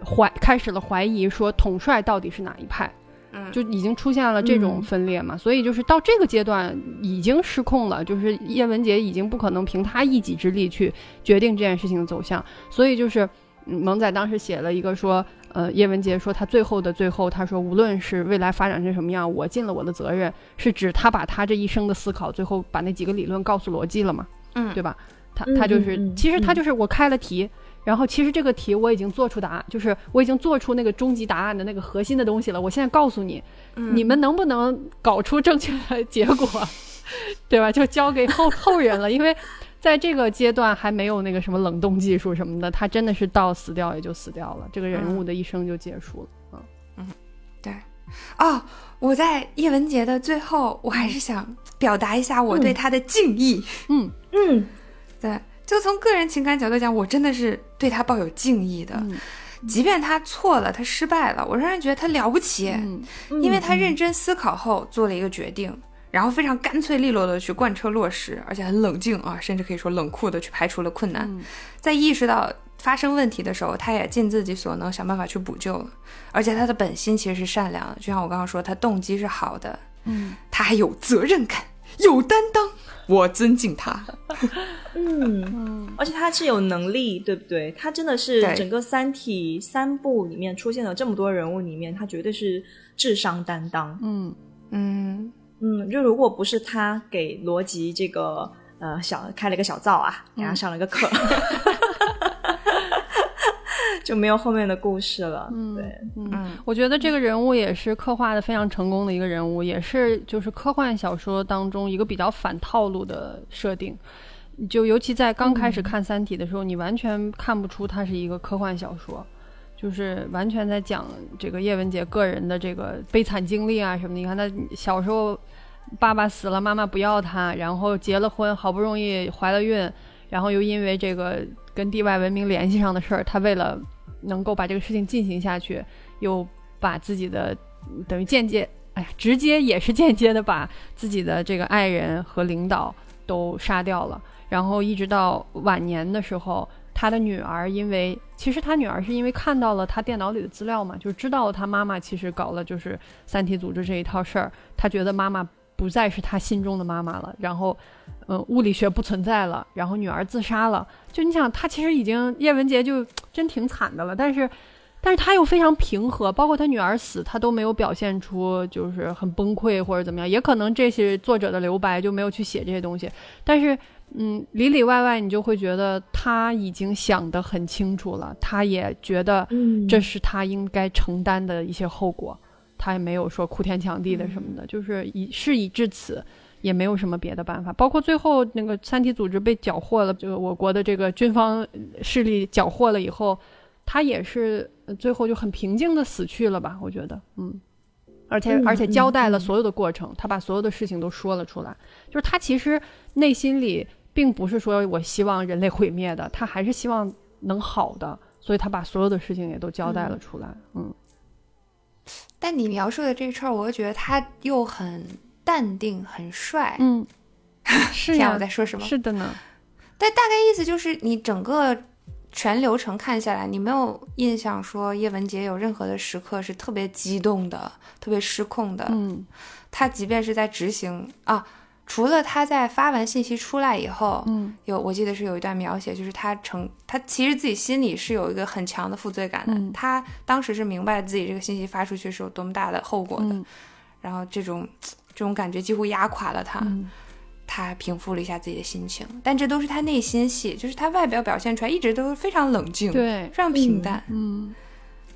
怀开始了怀疑，说统帅到底是哪一派。嗯，就已经出现了这种分裂嘛，所以就是到这个阶段已经失控了，就是叶文洁已经不可能凭他一己之力去决定这件事情的走向，所以就是萌仔当时写了一个说，呃，叶文洁说他最后的最后，他说无论是未来发展成什么样，我尽了我的责任，是指他把他这一生的思考，最后把那几个理论告诉罗辑了嘛，嗯，对吧？他他就是，其实他就是我开了题。然后其实这个题我已经做出答案，就是我已经做出那个终极答案的那个核心的东西了。我现在告诉你，嗯你们能不能搞出正确的结果，[laughs] 对吧？就交给后后人了，因为在这个阶段还没有那个什么冷冻技术什么的，他真的是到死掉也就死掉了，这个人物的一生就结束了。嗯，对，哦，我在叶文洁的最后，我还是想表达一下我对他的敬意。嗯嗯，对，就从个人情感角度讲，我真的是对他抱有敬意的。嗯。即便他错了，他失败了，我仍然觉得他了不起，嗯。因为他认真思考后做了一个决定，然后非常干脆利落的去贯彻落实，而且很冷静啊，甚至可以说冷酷的去排除了困难。嗯。在意识到发生问题的时候，他也尽自己所能想办法去补救了。而且他的本心其实是善良的，就像我刚刚说，他动机是好的，嗯。他还有责任感，有担当，我尊敬他。[laughs] 嗯，嗯而且他是有能力，对不对？他真的是整个《三体》三部里面出现了这么多人物里面，他绝对是智商担当。嗯嗯，嗯，就如果不是他给罗辑这个呃小开了一个小灶啊，给他上了个课，[laughs] [laughs] 就没有后面的故事了。嗯对，嗯嗯我觉得这个人物也是刻画的非常成功的一个人物，也是就是科幻小说当中一个比较反套路的设定。就尤其在刚开始看《三体》的时候，你完全看不出它是一个科幻小说，就是完全在讲这个叶文洁个人的这个悲惨经历啊什么的。你看她小时候爸爸死了，妈妈不要她，然后结了婚，好不容易怀了孕，然后又因为这个跟地外文明联系上的事儿，她为了能够把这个事情进行下去，又把自己的等于间接，哎呀，直接也是间接的把自己的这个爱人和领导都杀掉了。然后一直到晚年的时候，他的女儿因为其实他女儿是因为看到了他电脑里的资料嘛，就知道他妈妈其实搞了就是三体组织这一套事儿，他觉得妈妈不再是他心中的妈妈了，然后，嗯、物理学不存在了，然后女儿自杀了。就你想，他其实已经叶文洁就真挺惨的了，但是。但是他又非常平和，包括他女儿死，他都没有表现出就是很崩溃或者怎么样。也可能这些作者的留白，就没有去写这些东西。但是，嗯，里里外外你就会觉得他已经想得很清楚了，他也觉得嗯这是他应该承担的一些后果，他也没有说哭天抢地的什么的，就是以事已至此。也没有什么别的办法，包括最后那个三体组织被缴获了，这个我国的这个军方势力缴获了以后，他也是呃最后就很平静的死去了吧？我觉得，嗯，而且、嗯而且交代了嗯所有的过程，他把所有的事情都说了出来，就是他其实内心里并不是说我希望人类毁灭的，他还是希望能好的，所以他把所有的事情也都交代了出来，嗯。但你描述的这事儿，我又觉得他又很淡定，很帅。嗯，[laughs] 是呀我，在说什么？是的呢，但大概意思就是，你整个全流程看下来，你没有印象说叶文洁有任何的时刻是特别激动的、特别失控的。嗯他即便是在执行啊，除了他在发完信息出来以后，嗯有我记得是有一段描写，就是他成他其实自己心里是有一个很强的负罪感的。嗯他当时是明白自己这个信息发出去是有多么大的后果的，嗯然后这种这种感觉几乎压垮了他。嗯他平复了一下自己的心情，但这都是他内心戏，就是他外表表现出来一直都是非常冷静，对，非常平淡，嗯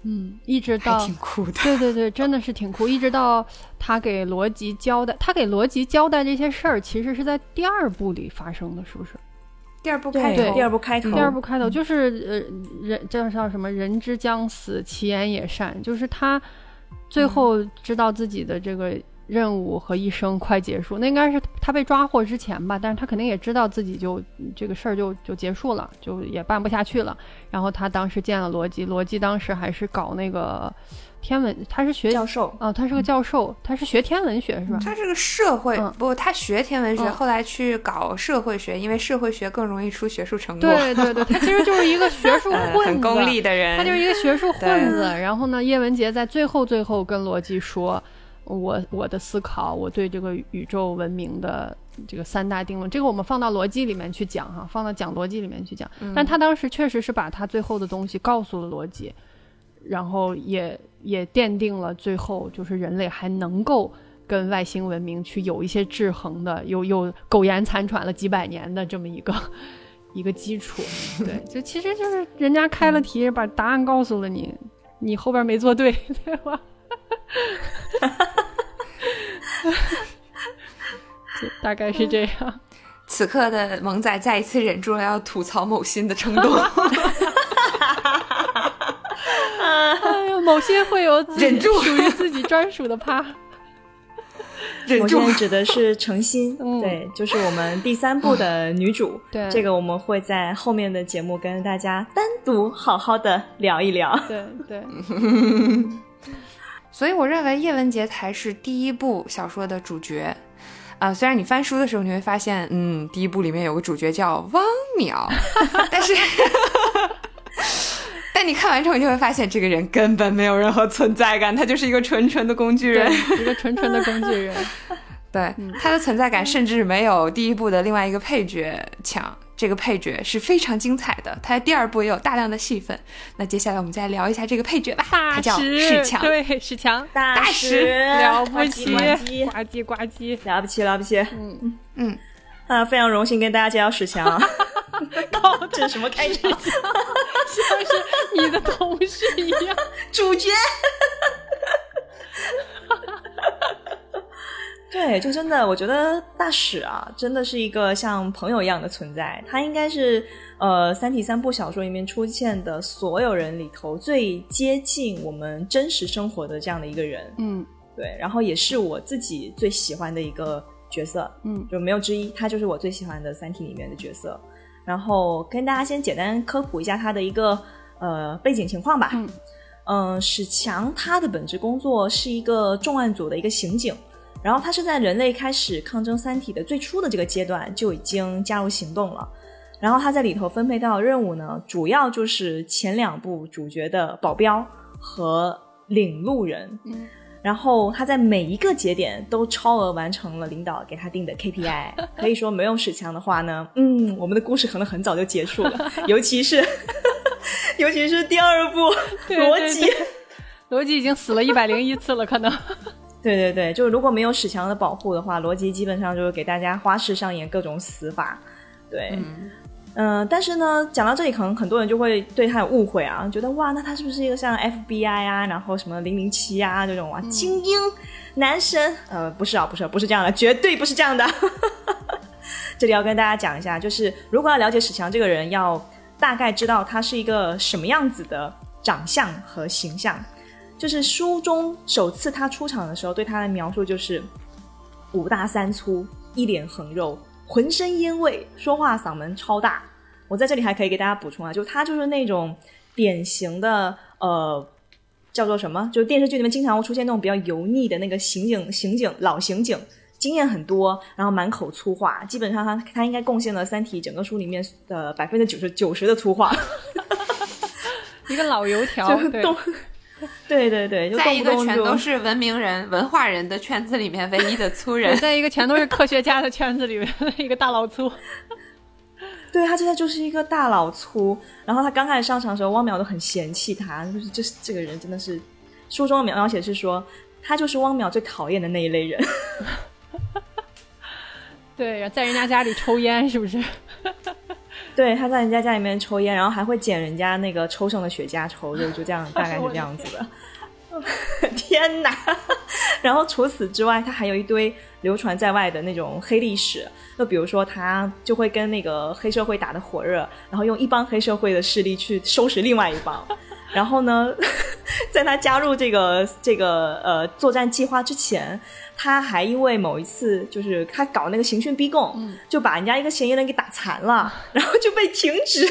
嗯，一直到挺酷的。对对对，真的是挺酷。一直到他给罗辑交代，他给罗辑交代这些事儿，其实是在第二部里发生的，是不是？第二部开头，第二部开头，第二部开头就是呃人叫叫什么“人之将死，其言也善”，就是他最后知道自己的这个任务和一生快结束。那应该是他被抓获之前吧，但是他肯定也知道自己就这个事儿就就结束了，就也办不下去了。然后他当时见了罗辑，罗辑当时还是搞那个。天文，他是学教授啊，他是个教授，他是学天文学是吧？他是个社会，不，他学天文学，后来去搞社会学，因为社会学更容易出学术成果。对对对，他其实就是一个学术 [laughs] 混子，很功利的人，他就是一个学术混子。然后呢，叶文洁在最后最后跟罗辑说：“我我的思考，我对这个宇宙文明的这个三大定论，这个我们放到逻辑里面去讲哈，放到讲逻辑里面去讲。但他当时确实是把他最后的东西告诉了逻辑。”然后也也奠定了最后就是人类还能够跟外星文明去有一些制衡的，有有苟延残喘了几百年的这么一个 [laughs] 一个基础。[laughs] 对，就其实就是人家开了题，把答案告诉了你，你后边没做对，[laughs] 对吧？就 [laughs] 大概是这样。此刻的萌仔再一次忍住了要吐槽某心的冲动。哎呀，某些会有忍住属于自己专属的趴。忍住指的是诚心，[laughs] 对，就是我们第三部的女主。[laughs] 对，这个我们会在后面的节目跟大家单独好好的聊一聊。对对。所以我认为叶文洁才是第一部小说的主角。啊，虽然你翻书的时候你会发现，嗯，第一部里面有个主角叫汪淼，[laughs] 但是。[laughs] 但你看完之后，你就会发现这个人根本没有任何存在感，他就是一个纯纯的工具人，一个纯纯的工具人。对，他的存在感甚至没有第一部的另外一个配角强。这个配角是非常精彩的，他在第二部也有大量的戏份。那接下来我们再聊一下这个配角吧，他叫史强，对，史强，大史了不起，呱唧呱唧，了不起了不起。嗯嗯，啊，非常荣幸跟大家介绍史强。[laughs] 这是什么开场？像是你的同事一样，[laughs] 主角。对，就真的，我觉得大使啊，真的是一个像朋友一样的存在。他应该是呃《三体》三部小说里面出现的所有人里头最接近我们真实生活的这样的一个人。嗯，对，然后也是我自己最喜欢的一个角色。嗯，就没有之一，他就是我最喜欢的《三体》里面的角色。然后跟大家先简单科普一下他的一个呃背景情况吧。嗯，嗯，史强他的本职工作是一个重案组的一个刑警，然后他是在人类开始抗争三体的最初的这个阶段就已经加入行动了。然后他在里头分配到的任务呢，主要就是前两部主角的保镖和领路人。嗯。然后他在每一个节点都超额完成了领导给他定的 KPI，[laughs] 可以说没有史强的话呢，嗯，我们的故事可能很早就结束了。[laughs] 尤其是，[laughs] 尤其是第二部罗辑，罗辑已经死了一百零一次了，可能。对对对，就是如果没有史强的保护的话，罗辑基本上就是给大家花式上演各种死法。对。嗯，但是呢，讲到这里，可能很多人就会对他有误会啊，觉得哇，那他是不是一个像 FBI 啊，然后什么零零七啊这种啊精英男神？呃，不是啊，不是，不是这样的，绝对不是这样的。[laughs] 这里要跟大家讲一下，就是如果要了解史强这个人，要大概知道他是一个什么样子的长相和形象。就是书中首次他出场的时候，对他的描述就是五大三粗，一脸横肉。浑身烟味，说话嗓门超大。我在这里还可以给大家补充啊，就他就是那种典型的呃，叫做什么？就电视剧里面经常会出现那种比较油腻的那个刑警，刑警老刑警，经验很多，然后满口粗话。基本上他他应该贡献了《三体》整个书里面的百分之九十九十的粗话。[laughs] 一个老油条，[laughs] [laughs] 对。对对对，在一个全都是文明人、文化人的圈子里面，唯一的粗人；在一个全都是科学家的圈子里面，一个大老粗。[laughs] 对他真的就是一个大老粗。然后他刚开始上场的时候，汪淼都很嫌弃他，就是这这个人真的是书中的描写是说，他就是汪淼最讨厌的那一类人。对，在人家家里抽烟，是不是？[laughs] 对，他在人家家里面抽烟，然后还会捡人家那个抽剩的雪茄抽，就就这样，大概是这样子的。[laughs] 天哪！然后除此之外，他还有一堆流传在外的那种黑历史。就比如说，他就会跟那个黑社会打得火热，然后用一帮黑社会的势力去收拾另外一帮。然后呢，[laughs] 在他加入这个这个呃作战计划之前，他还因为某一次就是他搞那个刑讯逼供，就把人家一个嫌疑人给打残了，然后就被停职。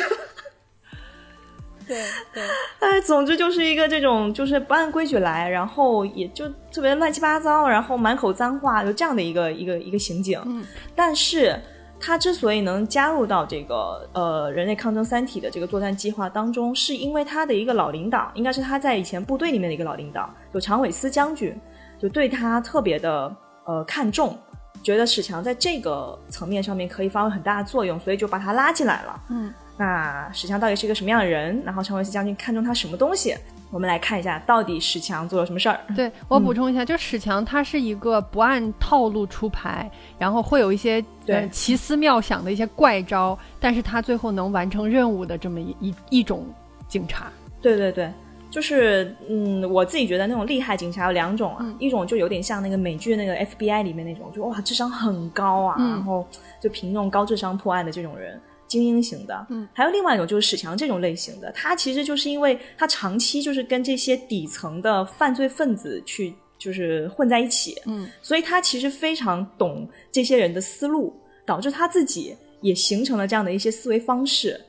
对对，[laughs] 哎，总之就是一个这种，就是不按规矩来，然后也就特别乱七八糟，然后满口脏话，就这样的一个一个一个刑警。嗯，但是他之所以能加入到这个呃人类抗争三体的这个作战计划当中，是因为他的一个老领导，应该是他在以前部队里面的一个老领导，就长尾斯将军，就对他特别的呃看重，觉得史强在这个层面上面可以发挥很大的作用，所以就把他拉进来了。嗯。那史强到底是一个什么样的人？然后常伟斯将军看中他什么东西？我们来看一下，到底史强做了什么事儿？对我补充一下，就史强他是一个不按套路出牌，然后会有一些对奇思妙想的一些怪招，但是他最后能完成任务的这么一一一种警察。对对对，就是嗯，我自己觉得那种厉害警察有两种啊，一种就有点像那个美剧那个 FBI 里面那种，就哇智商很高啊，然后就凭那种高智商破案的这种人。精英型的，嗯，还有另外一种就是史强这种类型的，他其实就是因为他长期就是跟这些底层的犯罪分子去就是混在一起，嗯，所以他其实非常懂这些人的思路，导致他自己也形成了这样的一些思维方式。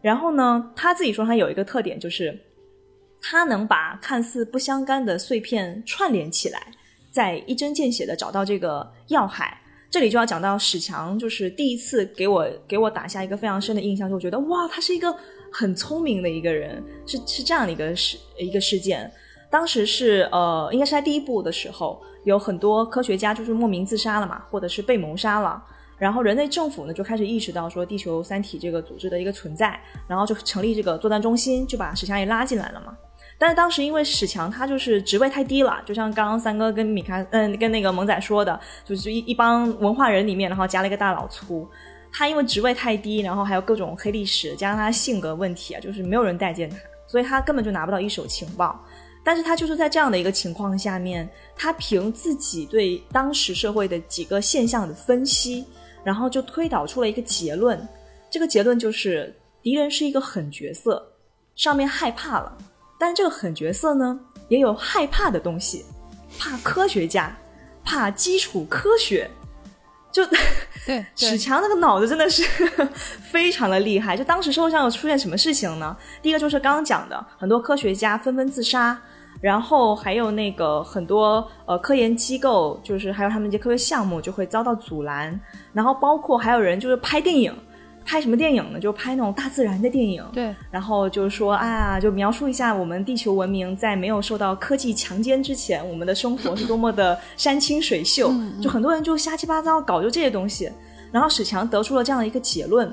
然后呢，他自己说他有一个特点，就是他能把看似不相干的碎片串联起来，再一针见血的找到这个要害。这里就要讲到史强，就是第一次给我给我打下一个非常深的印象，就觉得哇，他是一个很聪明的一个人，是是这样的一个事一个事件。当时是呃，应该是在第一部的时候，有很多科学家就是莫名自杀了嘛，或者是被谋杀了，然后人类政府呢就开始意识到说地球三体这个组织的一个存在，然后就成立这个作战中心，就把史强也拉进来了嘛。但是当时因为史强他就是职位太低了，就像刚刚三哥跟米卡嗯跟那个萌仔说的，就是一一帮文化人里面，然后加了一个大老粗。他因为职位太低，然后还有各种黑历史，加上他性格问题啊，就是没有人待见他，所以他根本就拿不到一手情报。但是他就是在这样的一个情况下面，他凭自己对当时社会的几个现象的分析，然后就推导出了一个结论。这个结论就是敌人是一个狠角色，上面害怕了。但这个狠角色呢，也有害怕的东西，怕科学家，怕基础科学，就对 [laughs] 史强那个脑子真的是 [laughs] 非常的厉害。就当时社会上有出现什么事情呢？第一个就是刚刚讲的，很多科学家纷纷自杀，然后还有那个很多呃科研机构，就是还有他们一些科学项目就会遭到阻拦，然后包括还有人就是拍电影。拍什么电影呢？就拍那种大自然的电影。对，然后就是说啊，就描述一下我们地球文明在没有受到科技强奸之前，我们的生活是多么的山清水秀。就很多人就瞎七八糟搞就这些东西。然后史强得出了这样的一个结论，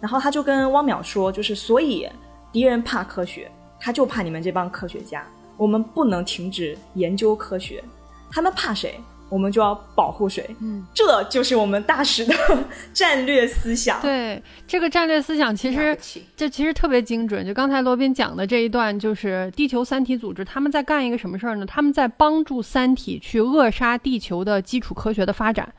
然后他就跟汪淼说，就是所以敌人怕科学，他就怕你们这帮科学家，我们不能停止研究科学。他们怕谁？我们就要保护谁，嗯，这就是我们大使的 [laughs] 战略思想。对这个战略思想，其实这其实特别精准。就刚才罗宾讲的这一段，就是地球三体组织他们在干一个什么事儿呢？他们在帮助三体去扼杀地球的基础科学的发展。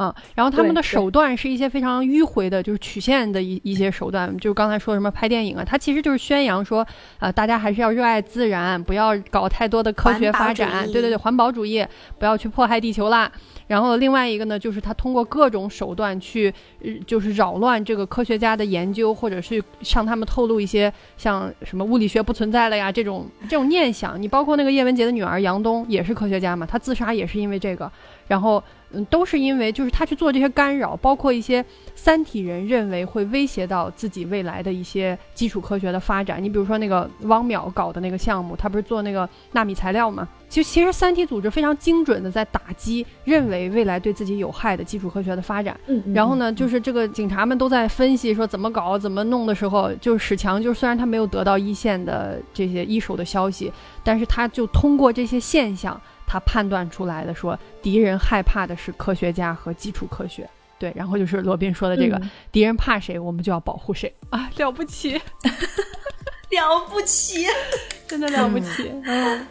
啊，然后他们的手段是一些非常迂回的，就是曲线的一一些手段，就是刚才说什么拍电影啊，它其实就是宣扬说，呃，大家还是要热爱自然，不要搞太多的科学发展，对对对，环保主义，不要去迫害地球啦。然后另外一个呢，就是他通过各种手段去，就是扰乱这个科学家的研究，或者是向他们透露一些像什么物理学不存在了呀这种这种念想。你包括那个叶文洁的女儿杨东也是科学家嘛，她自杀也是因为这个。然后，嗯，都是因为就是他去做这些干扰，包括一些三体人认为会威胁到自己未来的一些基础科学的发展。你比如说那个汪淼搞的那个项目，他不是做那个纳米材料吗？就其实三体组织非常精准的在打击认为未来对自己有害的基础科学的发展。嗯，然后呢，就是这个警察们都在分析说怎么搞、怎么弄的时候，就是史强，就虽然他没有得到一线的这些一手的消息，但是他就通过这些现象。他判断出来的说，敌人害怕的是科学家和基础科学，对，然后就是罗宾说的这个，敌人怕谁，我们就要保护谁啊，了不起，[laughs] 了不起，真的了不起，嗯。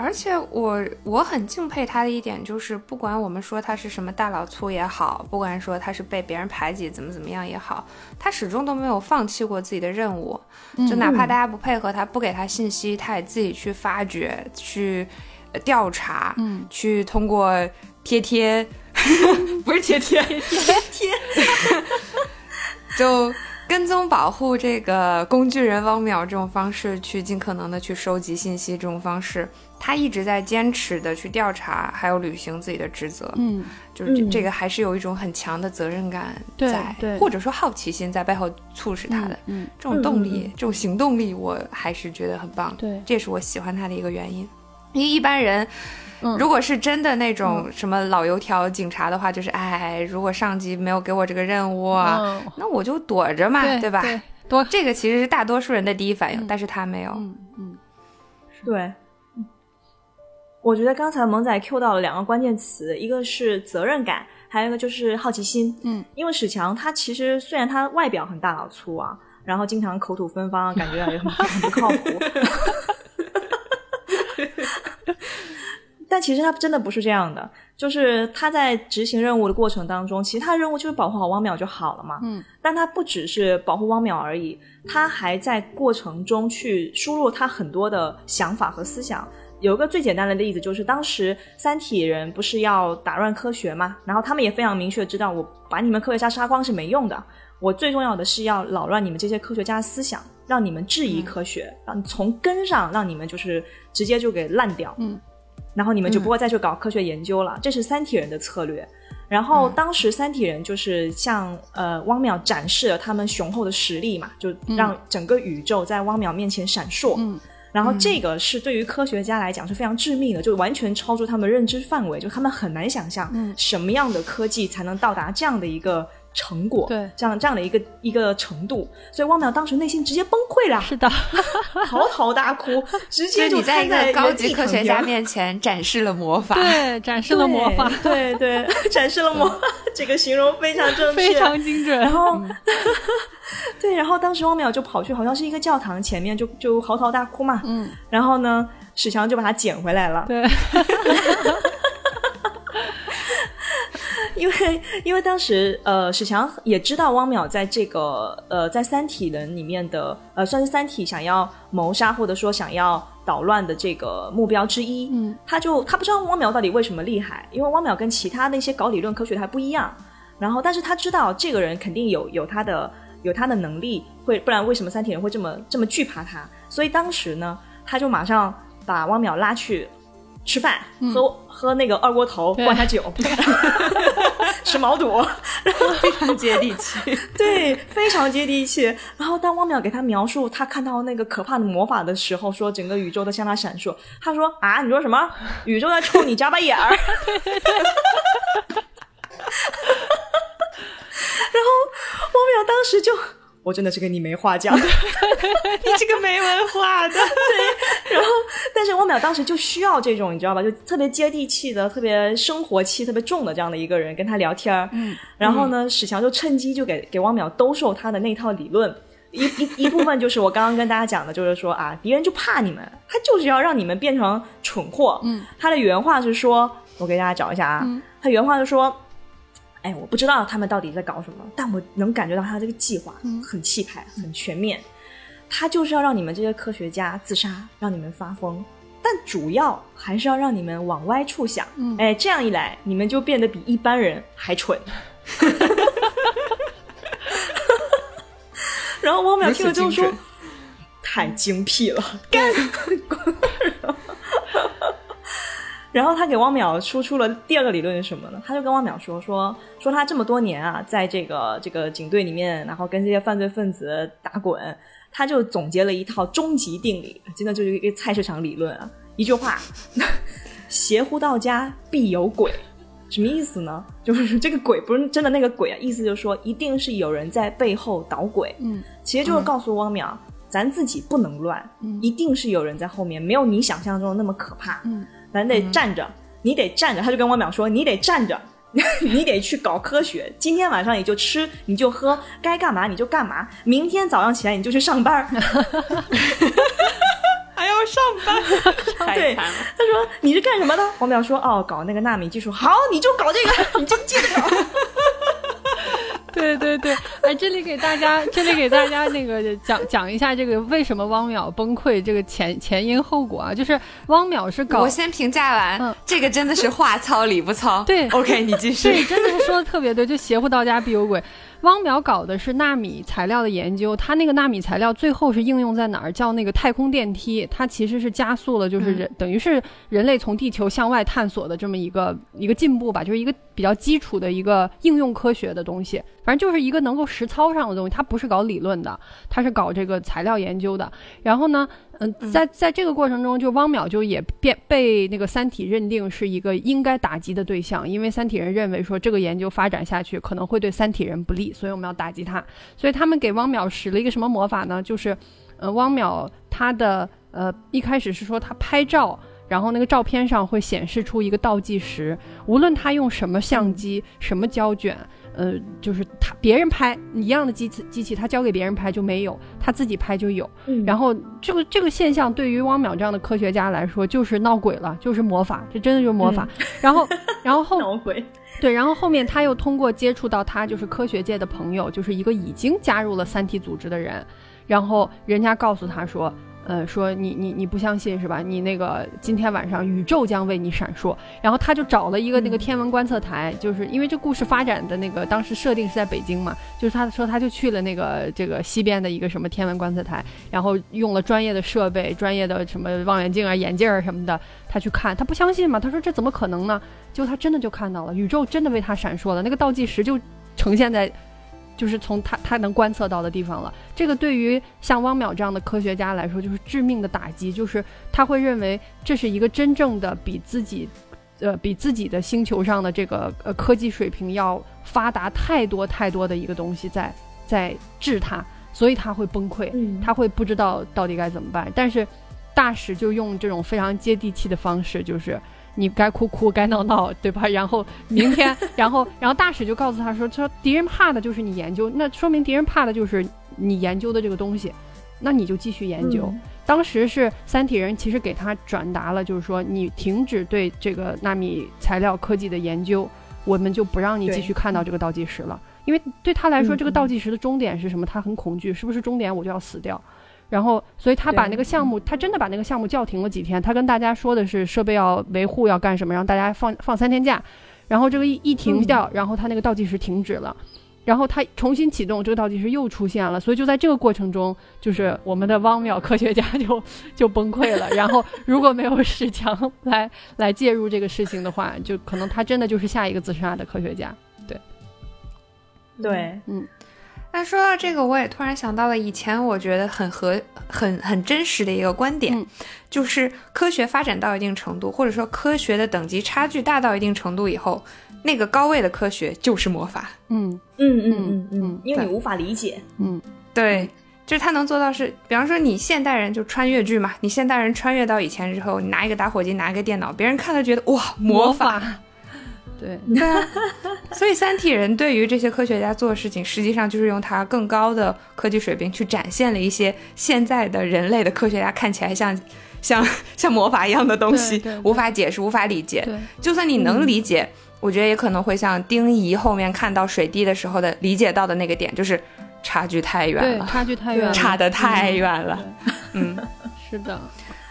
而且我我很敬佩他的一点就是，不管我们说他是什么大老粗也好，不管说他是被别人排挤怎么怎么样也好，他始终都没有放弃过自己的任务。就哪怕大家不配合他，不给他信息，他也自己去发掘、去调查，嗯，去通过贴贴，[laughs] 不是贴贴贴贴，[laughs] 就。跟踪保护这个工具人汪淼这种方式，去尽可能的去收集信息，这种方式，他一直在坚持的去调查，还有履行自己的职责。嗯，就是这这个还是有一种很强的责任感在，对或者说好奇心在背后促使他的。嗯，这种动力，这种行动力，我还是觉得很棒。对，这也是我喜欢他的一个原因。因为一般人。如果是真的那种什么老油条警察的话，就是哎，如果上级没有给我这个任务，那我就躲着嘛，对吧？多这个其实是大多数人的第一反应，但是他没有。嗯嗯，对。我觉得刚才萌仔 Q 到了两个关键词，一个是责任感，还有一个就是好奇心。嗯，因为史强他其实虽然他外表很大老粗啊，然后经常口吐芬芳，感觉也很很不靠谱。[laughs] [laughs] 但其实他真的不是这样的，就是他在执行任务的过程当中，其实他任务就是保护好汪淼就好了嘛。嗯，但他不只是保护汪淼而已，他还在过程中去输入他很多的想法和思想。有一个最简单的例子，就是当时三体人不是要打乱科学嘛？然后他们也非常明确知道，我把你们科学家杀光是没用的，我最重要的是要扰乱你们这些科学家的思想，让你们质疑科学，让从根上让你们就是直接就给烂掉。嗯。然后你们就不会再去搞科学研究了，这是三体人的策略。然后当时三体人就是向呃汪淼展示了他们雄厚的实力嘛，就让整个宇宙在汪淼面前闪烁。嗯，然后这个是对于科学家来讲是非常致命的，就完全超出他们认知范围，就他们很难想象什么样的科技才能到达这样的一个。成果对，这样这样的一个一个程度，所以汪淼当时内心直接崩溃了，是的，[laughs] 嚎啕大哭，[laughs] 直接就在一个高级科学家面前展示了魔法，对，展示了魔法，对对，[laughs] 展示了魔，这个形容非常正确，非常精准。然后，对，然后当时汪淼就跑去，好像是一个教堂前面，就就嚎啕大哭嘛，嗯，然后呢，史强就把他捡回来了，对。因为因为当时呃史强也知道汪淼在这个呃在三体人里面的呃算是三体想要谋杀或者说想要捣乱的这个目标之一，嗯，他就他不知道汪淼到底为什么厉害，因为汪淼跟其他那些搞理论科学的还不一样，然后但是他知道这个人肯定有有他的有他的能力，会不然为什么三体人会这么这么惧怕他？所以当时呢，他就马上把汪淼拉去。吃饭，喝喝那个二锅头，灌他酒，[laughs] 吃毛肚，[laughs] 非常接地气。[laughs] 对，非常接地气。然后当汪淼给他描述他看到那个可怕的魔法的时候，说整个宇宙都向他闪烁。他说啊，你说什么？宇宙在冲你眨巴眼儿。然后汪淼当时就。我真的是跟你没话讲，[laughs] 你这个没文化的。[laughs] 对，然后，但是汪淼当时就需要这种，你知道吧？就特别接地气的、特别生活气特别重的这样的一个人跟他聊天嗯，然后呢，史强就趁机就给给汪淼兜售他的那套理论，一一一部分就是我刚刚跟大家讲的，就是说啊，敌人就怕你们，他就是要让你们变成蠢货。嗯，他的原话是说，我给大家找一下啊，他原话是说。哎，我不知道他们到底在搞什么，但我能感觉到他这个计划很气派、很全面。他就是要让你们这些科学家自杀，让你们发疯，但主要还是要让你们往歪处想。哎，这样一来，你们就变得比一般人还蠢。[laughs] 然后汪淼听了之后说：“太精辟了，干！” [laughs] 然后他给汪淼输出了第二个理论是什么呢？他就跟汪淼说说说他这么多年啊，在这个这个警队里面，然后跟这些犯罪分子打滚，他就总结了一套终极定理，真的就是一个菜市场理论啊！一句话，邪乎到家必有鬼，什么意思呢？就是这个鬼不是真的那个鬼啊，意思就是说一定是有人在背后捣鬼。嗯，其实就是告诉汪淼，咱自己不能乱，一定是有人在后面，没有你想象中的那么可怕。嗯。咱得站着，你得站着。他就跟汪淼说：“你得站着，[laughs] 你得去搞科学。今天晚上你就吃，你就喝，该干嘛你就干嘛。明天早上起来你就去上班，[laughs] 还要上班，对，他说你是干什么的？王淼说哦，搞那个纳米技术。好，你就搞这个，你就接着搞。[laughs] 对对对，哎，这里给大家，[laughs] 这里给大家那个讲讲一下这个为什么汪淼崩溃这个前前因后果啊，就是汪淼是搞我先评价完，嗯这个真的是话糙理不糙。对，OK，你继续。对，真的是说的特别对，就邪乎到家必有鬼。汪淼搞的是纳米材料的研究，他那个纳米材料最后是应用在哪儿？叫那个太空电梯，它其实是加速了，就是人、等于是人类从地球向外探索的这么一个一个进步吧，就是一个比较基础的一个应用科学的东西，反正就是一个能够实操上的东西。它不是搞理论的，它是搞这个材料研究的。然后呢，嗯，在在这个过程中，就汪淼就也变被那个三体认定是一个应该打击的对象，因为三体人认为说这个研究发展下去可能会对三体人不利，所以我们要打击他。所以他们给汪淼使了一个什么魔法呢？就是，呃，汪淼他的呃一开始是说他拍照。然后那个照片上会显示出一个倒计时，无论他用什么相机、什么胶卷，呃，就是他别人拍一样的机器机器，他交给别人拍就没有，他自己拍就有。嗯然后这个这个现象对于汪淼这样的科学家来说就是闹鬼了，就是魔法，这真的就是魔法。然后，[laughs] 然后后闹鬼。对，然后后面他又通过接触到他就是科学界的朋友，就是一个已经加入了三体组织的人，然后人家告诉他说。呃，说你你你不相信是吧？你那个今天晚上宇宙将为你闪烁，然后他就找了一个那个天文观测台，就是因为这故事发展的那个当时设定是在北京嘛，就是他说他就去了那个这个西边的一个什么天文观测台，然后用了专业的设备、专业的什么望远镜啊、眼镜儿什么的，他去看，他不相信嘛，他说这怎么可能呢？结果他真的就看到了，宇宙真的为他闪烁了，那个倒计时就呈现在。就是从他他能观测到的地方了，这个对于像汪淼这样的科学家来说，就是致命的打击。就是他会认为这是一个真正的比自己，呃，比自己的星球上的这个呃科技水平要发达太多太多的一个东西在在治他，所以他会崩溃，嗯他会不知道到底该怎么办。但是大使就用这种非常接地气的方式，就是。你该哭哭，该闹闹，对吧？[laughs] 然后明天，[laughs] 然后，然后大使就告诉他说：“说敌人怕的就是你研究，那说明敌人怕的就是你研究的这个东西，那你就继续研究。嗯当时是三体人其实给他转达了，就是说你停止对这个纳米材料科技的研究，我们就不让你继续看到这个倒计时了。因为对他来说，嗯这个倒计时的终点是什么？他很恐惧，是不是终点我就要死掉？然后，所以他把那个项目，他真的把那个项目叫停了几天。他跟大家说的是设备要维护，要干什么，让大家放放三天假。然后这个一一停掉，然后他那个倒计时停止了。然后他重新启动，这个倒计时又出现了，所以就在这个过程中，就是我们的汪淼科学家就就崩溃了。然后如果没有史强来来介入这个事情的话，就可能他真的就是下一个自杀的科学家。对，那说到这个，我也突然想到了以前我觉得很合、很很真实的一个观点，嗯就是科学发展到一定程度，或者说科学的等级差距大到一定程度以后，那个高位的科学就是魔法。嗯嗯嗯嗯嗯嗯嗯，因为你无法理解。嗯对，就是他能做到是，比方说你现代人就穿越剧嘛，你现代人穿越到以前之后，你拿一个打火机，拿一个电脑，别人看了觉得哇魔法。法，对，对啊，[laughs] 所以三体人对于这些科学家做的事情，实际上就是用他更高的科技水平去展现了一些现在的人类的科学家看起来像像像魔法一样的东西无法解释、无法理解。就算你能理解，我觉得也可能会像丁仪后面看到水滴的时候的理解到的那个点，就是差距太远，了，差距太远了，[laughs] 差的太远了。嗯，[laughs] 是的，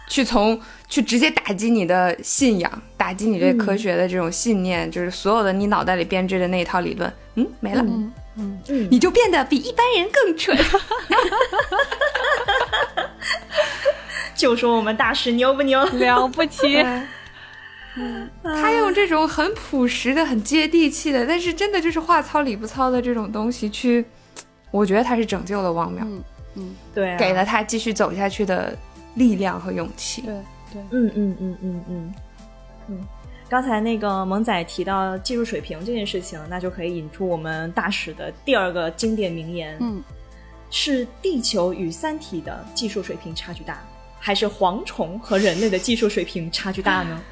去从去直接打击你的信仰，打击你对科学的这种信念，就是所有的你脑袋里编织的那一套理论，嗯，没了。嗯。嗯，嗯，你就变得比一般人更蠢。[laughs] 就说我们大师牛不牛？了不起，嗯。他用这种很朴实的、很接地气的，但是真的就是话糙理不糙的这种东西去，我觉得他是拯救了汪淼，嗯嗯，对啊，给了他继续走下去的力量和勇气。对对，嗯嗯嗯嗯嗯嗯。刚才那个萌仔提到技术水平这件事情，那就可以引出我们大使的第二个经典名言：嗯，是地球与三体的技术水平差距大，还是蝗虫和人类的技术水平差距大呢？[laughs]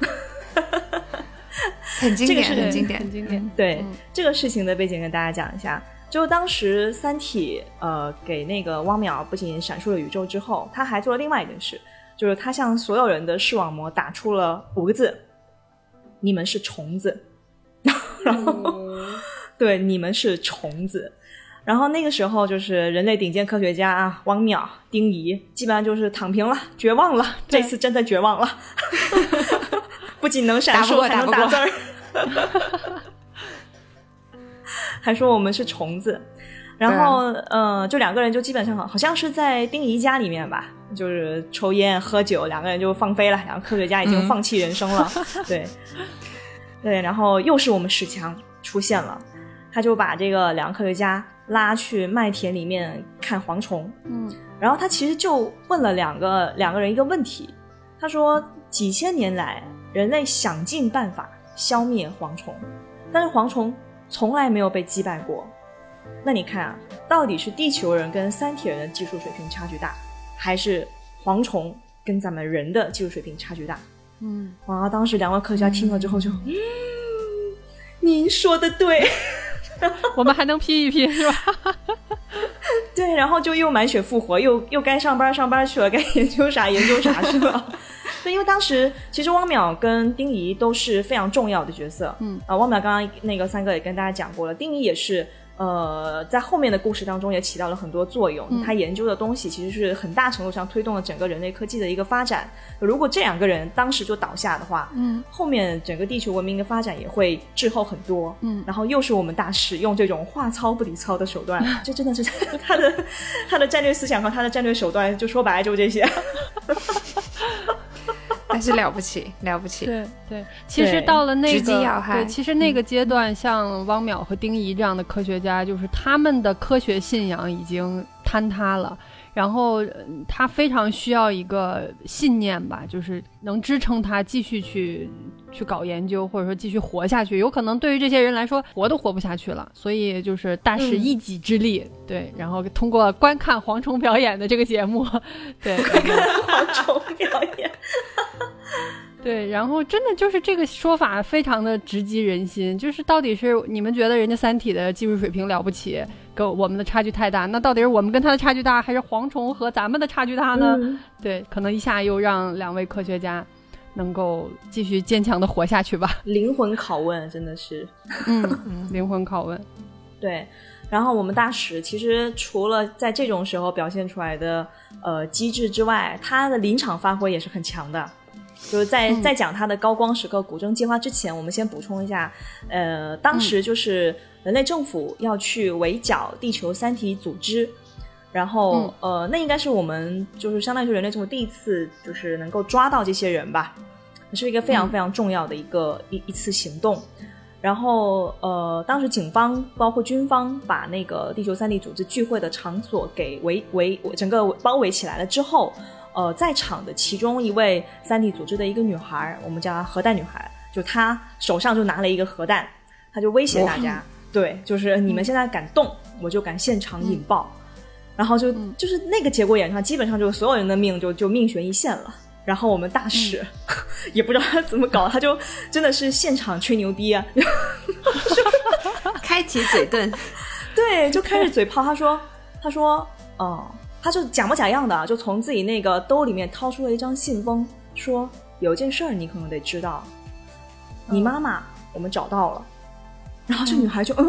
很经典，这个是很经典很。经典，对、嗯这个事情的背景跟大家讲一下。就当时《三体》呃给那个汪淼不仅闪烁了宇宙之后，他还做了另外一件事，就是他向所有人的视网膜打出了五个字：“你们是虫子。[laughs] ”然后，[laughs] 对，你们是虫子。然后那个时候，就是人类顶尖科学家啊，汪淼、丁仪，基本上就是躺平了，绝望了。这次真的绝望了，[laughs] 不仅能闪烁，还能打字儿，还说我们是虫子。然后，呃，就两个人就基本上好像是在丁仪家里面吧，就是抽烟喝酒，两个人就放飞了。两个科学家已经放弃人生了，[laughs] 对，对。然后又是我们史强出现了，他就把这个两个科学家。拉去麦田里面看蝗虫，嗯，然后他其实就问了两个两个人一个问题，他说几千年来人类想尽办法消灭蝗虫，但是蝗虫从来没有被击败过。那你看啊，到底是地球人跟三体人的技术水平差距大，还是蝗虫跟咱们人的技术水平差距大？嗯，哇，当时两位科学家听了之后就，嗯，您说的对。[laughs] 我们还能拼一拼，是吧？[laughs] 对，然后就又满血复活，又又该上班上班去了，该研究啥研究啥 [laughs] 去了。对，因为当时其实汪淼跟丁仪都是非常重要的角色。嗯啊，汪淼刚刚那个三哥也跟大家讲过了，丁仪也是。呃，在后面的故事当中也起到了很多作用。他研究的东西其实是很大程度上推动了整个人类科技的一个发展。如果这两个人当时就倒下的话，嗯，后面整个地球文明的发展也会滞后很多。嗯，然后又是我们大使用这种话糙不理糙的手段，[laughs] 这真的是 [laughs] 他的他的战略思想和他的战略手段，就说白了就这些。[laughs] [laughs] 还是了不起，[laughs] 了不起。对对，其实到了那个，对，其实那个阶段，像汪淼和丁仪这样的科学家，就是他们的科学信仰已经坍塌了。然后他非常需要一个信念吧，就是能支撑他继续去去搞研究，或者说继续活下去。有可能对于这些人来说，活都活不下去了。所以就是大使一己之力，对，然后通过观看蝗虫表演的这个节目，对，观看蝗虫表演。对，然后真的就是这个说法非常的直击人心，就是到底是你们觉得人家《三体》的技术水平了不起，跟我们的差距太大，那到底是我们跟他的差距大，还是蝗虫和咱们的差距大呢？对，可能一下又让两位科学家能够继续坚强的活下去吧。[laughs] 灵魂拷问真的是，嗯，[laughs] 灵魂拷问。对，然后我们大使其实除了在这种时候表现出来的呃机智之外，他的临场发挥也是很强的。就是在在讲他的高光时刻古筝计划之前，我们先补充一下，呃，当时就是人类政府要去围剿地球三体组织，然后呃，那应该是我们就是相当于是人类政府第一次就是能够抓到这些人吧，是一个非常非常重要的一个一一次行动。然后呃，当时警方包括军方把那个地球三体组织聚会的场所给围围整个包围起来了之后。呃，在场的其中一位三 D 组织的一个女孩，我们叫她核弹女孩，就她手上就拿了一个核弹，她就威胁大家，对，就是你们现在敢动，我就敢现场引爆，然后就就是那个节骨眼上，基本上就所有人的命就就命悬一线了。然后我们大使 [laughs] 也不知道他怎么搞，他就真的是现场吹牛逼啊，[laughs] 开启嘴遁，对，就开始嘴炮，他说，他说，哦。他就假模假样的，就从自己那个兜里面掏出了一张信封，说：“有件事儿你可能得知道，你妈妈我们找到了。”然后这女孩就嗯，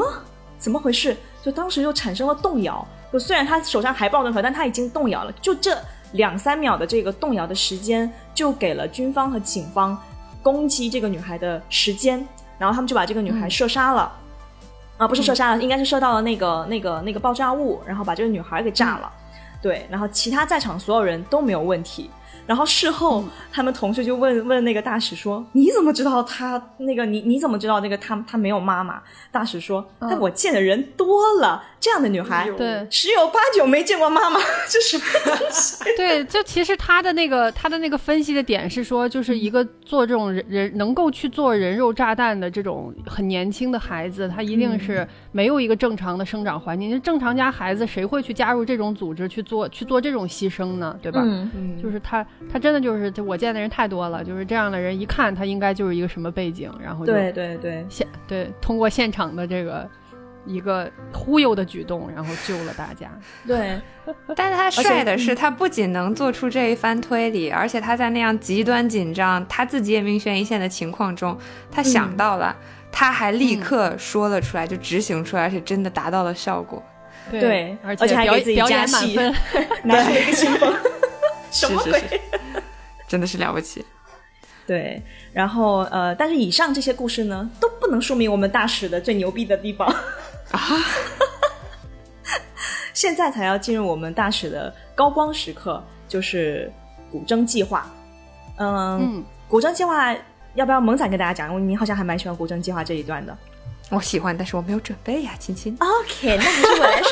怎么回事？就当时就产生了动摇。就虽然她手上还抱着盒，但她已经动摇了。就这两三秒的这个动摇的时间，就给了军方和警方攻击这个女孩的时间。然后他们就把这个女孩射杀了。啊，不是射杀了，应该是射到了那个那个那个爆炸物，然后把这个女孩给炸了。对，然后其他在场所有人都没有问题。然后事后，他们同事就问问那个大使说：“你怎么知道他那个？你你怎么知道那个他他没有妈妈？”大使说：“但我见的人多了，这样的女孩，对，十有八九没见过妈妈，[laughs] 这是 [laughs] 对，就其实他的那个他的那个分析的点是说，就是一个做这种人人能够去做人肉炸弹的这种很年轻的孩子，他一定是没有一个正常的生长环境。正常家孩子谁会去加入这种组织去做去做这种牺牲呢？对吧？嗯，就是他。他真的就是，我见的人太多了，就是这样的人，一看他应该就是一个什么背景，然后对对对现对通过现场的这个一个忽悠的举动，然后救了大家。[laughs] 对，[laughs] 但是他帅的是，他不仅能做出这一番推理，而且他在那样极端紧张、他自己也命悬一线的情况中，他想到了，他还立刻说了出来，就执行出来，而且真的达到了效果。对，而且还给自己加戏，[laughs] 拿出了一个什么鬼？[laughs] 真的是了不起。对，然后呃，但是以上这些故事呢，都不能说明我们大使的最牛逼的地方啊。[laughs] 现在才要进入我们大使的高光时刻，就是古筝计划。嗯，古筝计划要不要猛仔跟大家讲？你好像还蛮喜欢古筝计划这一段的。我喜欢，但是我没有准备呀，亲亲。OK，那还是我来说。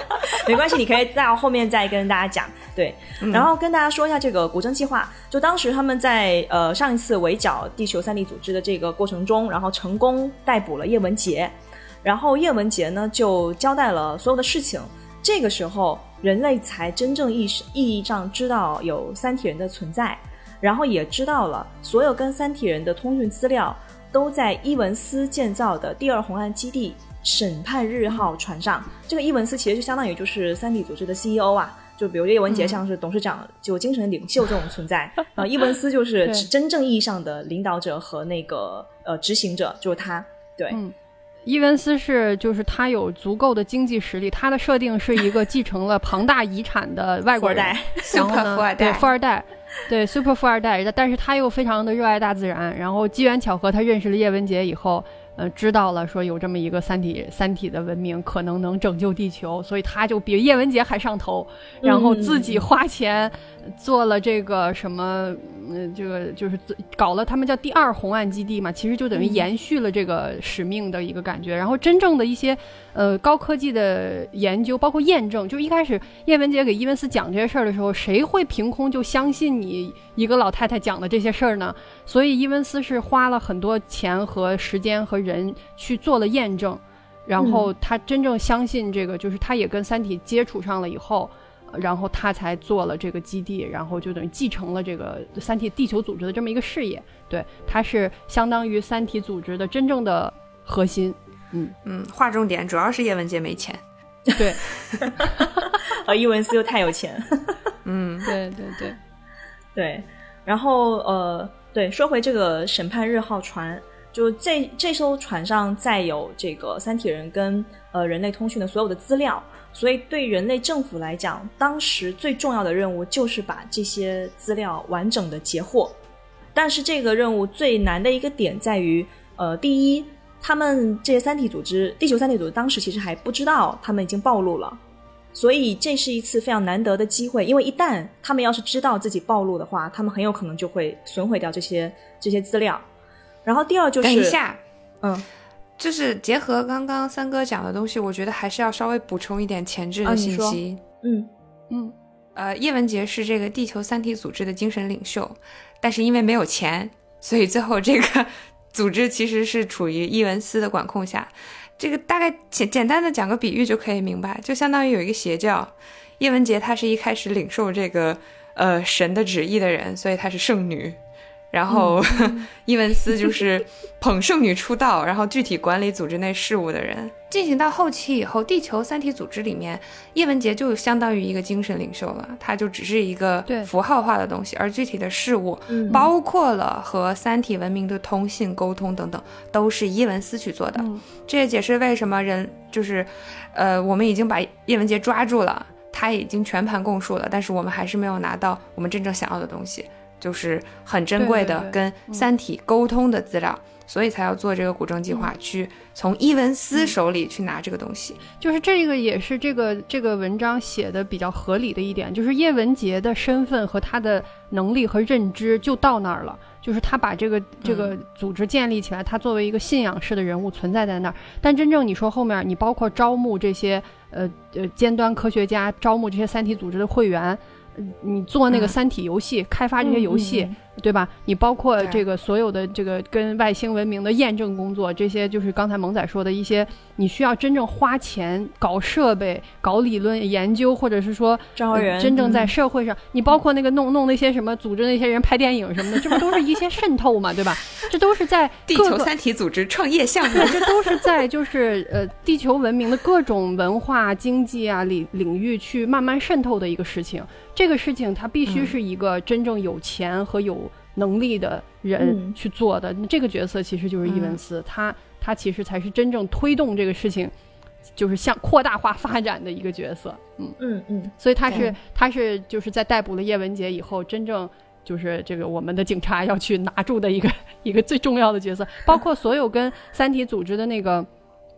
[laughs] [laughs] 没关系，你可以到后面再跟大家讲。对，然后跟大家说一下这个古筝计划。就当时他们在呃上一次围剿地球三 D 组织的这个过程中，然后成功逮捕了叶文洁，然后叶文洁呢就交代了所有的事情。这个时候，人类才真正意识意义上知道有三体人的存在，然后也知道了所有跟三体人的通讯资料。都在伊文斯建造的第二红岸基地审判日号船上。这个伊文斯其实就相当于就是三体组织的 CEO 啊，就比如叶文洁像是董事长，就精神领袖这种存在啊。[laughs] 伊文斯就是真正意义上的领导者和那个呃执行者，就是他。对，伊文斯是就是他有足够的经济实力，他的设定是一个继承了庞大遗产的外国人，[laughs] 然后呢，对富二代。对，super 富二代，但是他又非常的热爱大自然。然后机缘巧合，他认识了叶文洁以后，呃，知道了说有这么一个三体三体的文明可能能拯救地球，所以他就比叶文洁还上头，然后自己花钱。做了这个什么，嗯，这个就是搞了他们叫第二红岸基地嘛，其实就等于延续了这个使命的一个感觉。然后真正的一些呃高科技的研究，包括验证，就一开始叶文洁给伊文斯讲这些事儿的时候，谁会凭空就相信你一个老太太讲的这些事儿呢？所以伊文斯是花了很多钱和时间和人去做了验证，然后他真正相信这个，就是他也跟三体接触上了以后。然后他才做了这个基地，然后就等于继承了这个三体地球组织的这么一个事业。对，他是相当于三体组织的真正的核心。嗯嗯，划重点，主要是叶文洁没钱。对，[laughs] 而伊文斯又太有钱。[laughs] 嗯，对对对对。然后呃，对，说回这个审判日号船，就这这艘船上载有这个三体人跟呃人类通讯的所有的资料。所以，对人类政府来讲，当时最重要的任务就是把这些资料完整的截获。但是，这个任务最难的一个点在于，呃，第一，他们这些三体组织，地球三体组织当时其实还不知道他们已经暴露了，所以这是一次非常难得的机会。因为一旦他们要是知道自己暴露的话，他们很有可能就会损毁掉这些这些资料。然后，第二就是，等一下，嗯。就是结合刚刚三哥讲的东西，我觉得还是要稍微补充一点前置的信息。嗯嗯，呃，叶文洁是这个地球三体组织的精神领袖，但是因为没有钱，所以最后这个组织其实是处于伊文斯的管控下。这个大概简简单的讲个比喻就可以明白，就相当于有一个邪教，叶文洁她是一开始领受这个呃神的旨意的人，所以她是圣女。然后，[laughs] 伊文斯就是捧圣女出道，然后具体管理组织内事务的人。进行到后期以后，地球三体组织里面，叶文洁就相当于一个精神领袖了，他就只是一个符号化的东西，而具体的事物，包括了和三体文明的通信、沟通等等，都是伊文斯去做的。这也解释为什么人就是，呃，我们已经把叶文洁抓住了，他已经全盘供述了，但是我们还是没有拿到我们真正想要的东西。就是很珍贵的跟三体沟通的资料，所以才要做这个古筝计划，去从伊文斯手里去拿这个东西。就是这个也是这个这个文章写的比较合理的一点，就是叶文洁的身份和他的能力和认知就到那儿了，就是他把这个这个组织建立起来，他作为一个信仰式的人物存在在那儿。但真正你说后面你包括招募这些呃呃尖端科学家，招募这些三体组织的会员。你做那个嗯三体游戏，开发这些游戏，嗯对吧？你包括这个所有的这个跟外星文明的验证工作，这些就是刚才萌仔说的一些，你需要真正花钱搞设备、搞理论研究，或者是说呃招人真正在嗯社会上，你包括那个弄弄那些什么组织那些人拍电影什么的，这不都是一些渗透嘛，对吧？这都是在地球三体组织创业项目，[laughs] 这都是在就是呃地球文明的各种文化、经济啊领领域去慢慢渗透的一个事情。这个事情他必须嗯是一个真正有钱和有能力的人嗯去做的。这个角色其实就是伊文斯，他他其实才是真正推动这个事情，就是向扩大化发展的一个角色。嗯，嗯嗯所以他是对他是就是在逮捕了叶文洁以后，真正就是这个我们的警察要去拿住的一个一个最重要的角色，包括所有跟三体组织的那个。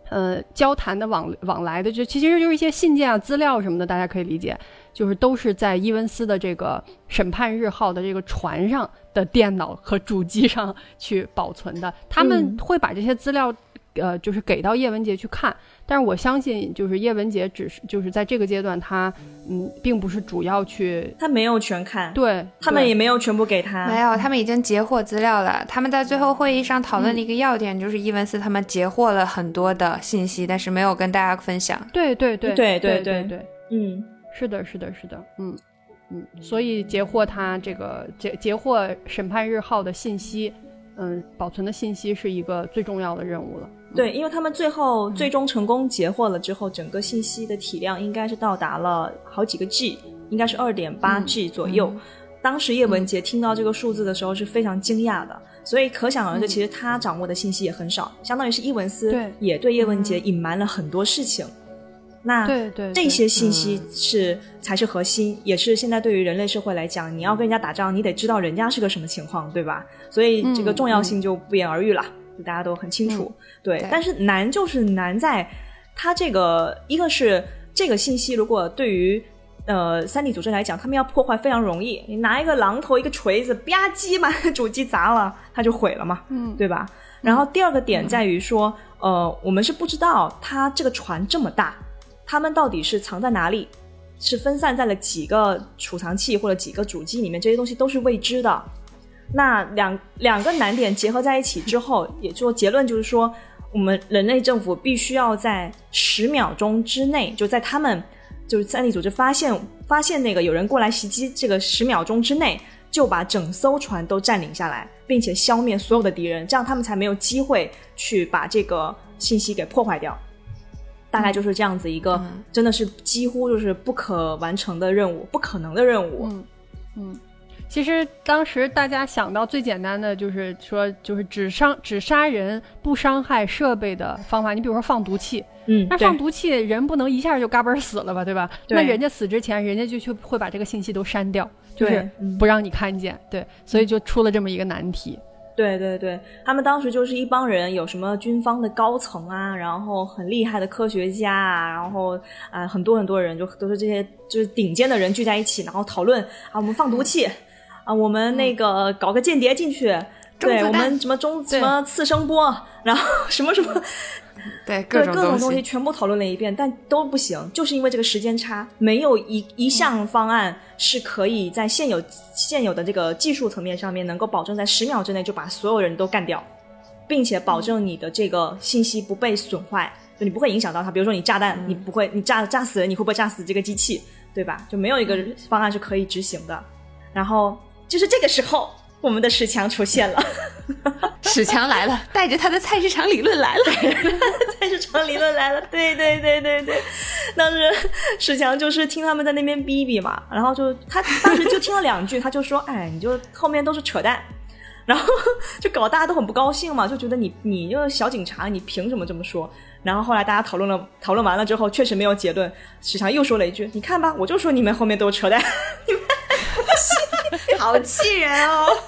呃，交谈的往往来的，就其实就是一些信件啊、资料什么的，大家可以理解，就是都是在伊文斯的这个审判日号的这个船上的电脑和主机上去保存的。他们嗯会把这些资料，呃，就是给到叶文洁去看。但是我相信就是叶文洁只是就是在这个阶段她嗯并不是主要去她没有全看对他们也没有全部给她没有他们已经截获资料了。他们在最后会议上讨论的一个要点就是伊文思他们截获了很多的信息但是没有跟大家分享。对对对对对对对嗯。是的是的是的嗯嗯所以截获他这个截截获审判日号的信息嗯保存的信息是一个最重要的任务了。对，因为他们最后最终成功截获了之后，整个信息的体量应该是到达了好几个 G，应该是二点八 G 左右。当时叶文洁听到这个数字的时候是非常惊讶的，所以可想而知，其实他掌握的信息也很少，相当于是伊文斯对。也对叶文洁隐瞒了很多事情。那对对，这些信息是、才是核心，也是现在对于人类社会来讲，你要跟人家打仗，你得知道人家是个什么情况，对吧？所以这个嗯。重要性就不言而喻了，就大家都很清楚。对，对但是难就是难在它这个，一个是这个信息，如果对于呃三 D 组织来讲，他们要破坏非常容易，你拿一个榔头、一个锤子，吧唧把主机砸了，它就毁了嘛，嗯对吧？然后第二个点在于说，呃，我们是不知道它这个船这么大，他们到底是藏在哪里，是分散在了几个储藏器或者几个主机里面，这些东西都是未知的。那两两个难点结合在一起之后，也就结论就是说，我们人类政府必须要在十秒钟之内，就在他们就是三 D 组织发现发现那个有人过来袭击这个十秒钟之内，就把整艘船都占领下来，并且消灭所有的敌人，这样他们才没有机会去把这个信息给破坏掉。大概就是这样子一个，嗯真的是几乎就是不可完成的任务，不可能的任务。嗯嗯，其实当时大家想到最简单的就是说，就是只伤只杀人不伤害设备的方法。你比如说放毒气，嗯，那放毒气人不能一下就嘎嘣儿死了吧，对吧？对那人家死之前，人家就去会把这个信息都删掉，就对是嗯不让你看见。对，所以就出了这么一个难题。对对对，他们当时就是一帮人，有什么军方的高层啊，然后很厉害的科学家啊，然后啊、呃很多很多人就都是这些就是顶尖的人聚在一起，然后讨论啊，我们放毒气啊，我们那个搞个间谍进去，对我们什么中什么次声波，然后 [laughs] 什么什么。[laughs] 对各种各种东西西，全部讨论了一遍，但都不行，就是因为这个时间差，没有一一项方案是可以在现有现有的这个技术层面上面能够保证在十秒之内就把所有人都干掉，并且保证你的这个信息不被损坏，就你不会影响到它。比如说你炸弹，你不会你炸炸死人，你会不会炸死这个机器，对吧？就没有一个方案是可以执行的。然后就是这个时候，我们的史强出现了。[laughs] 史强来了，带着他的菜市场理论来了。菜市场理论来了，对对对对对，当时史强就是听他们在那边逼逼嘛，然后就他当时就听了两句，他就说：“哎，你就后面都是扯淡。”然后就搞大家都很不高兴嘛，就觉得你你这个小警察，你凭什么这么说？然后后来大家讨论了，讨论完了之后，确实没有结论。史强又说了一句：“你看吧，我就说你们后面都是扯淡。[laughs] ” [laughs] 好气人哦！[laughs]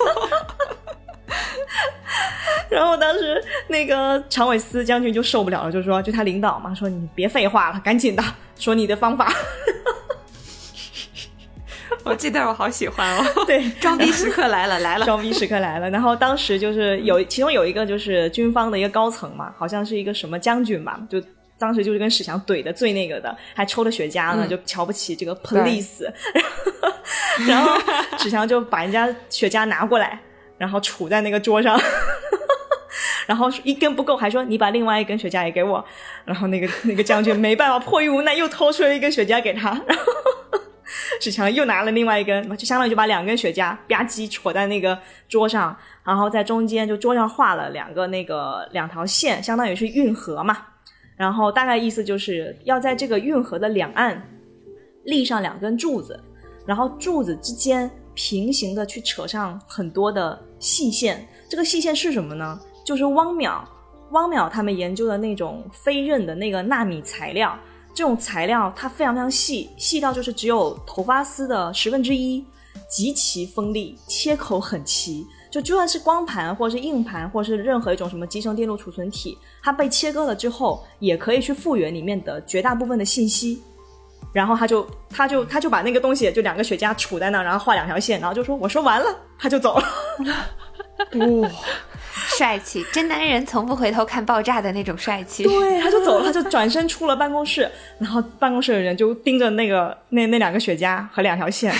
然后当时那个常伟思将军就受不了了，就说：“就他领导嘛，说你别废话了，赶紧的说你的方法。[laughs] 我这段我好喜欢哦。”对，装逼时刻来了来了，装逼时刻来了。然后当时就是有，其中有一个就是军方的一个高层嘛，好像是一个什么将军吧，就当时就是跟史强怼的最那个的，还抽着雪茄呢，嗯就瞧不起这个 police，[laughs] 然后史强就把人家雪茄拿过来，然后杵在那个桌上。[laughs] 然后一根不够，还说你把另外一根雪茄也给我。然后那个那个将军没办法，迫于无奈又掏出了一根雪茄给他。然后史强又拿了另外一根，就相当于就把两根雪茄吧唧戳在那个桌上，然后在中间就桌上画了两个那个两条线，相当于是运河嘛。然后大概意思就是要在这个运河的两岸立上两根柱子，然后柱子之间平行的去扯上很多的细线。这个细线是什么呢？就是汪淼，汪淼他们研究的那种飞刃的那个纳米材料，这种材料它非常非常细，细到就是只有头发丝的十分之一，极其锋利，切口很齐。就就算是光盘，或者是硬盘，或者是任何一种什么集成电路储存体，它被切割了之后，也可以去复原里面的绝大部分的信息。然后他就他就他就把那个东西就两个雪茄杵在那，然后画两条线，然后就说我说完了，他就走了。[laughs] 哇，帅气，真男人从不回头看爆炸的那种帅气。对，他就走了，他就转身出了办公室，然后办公室的人就盯着那个那那两个雪茄和两条线，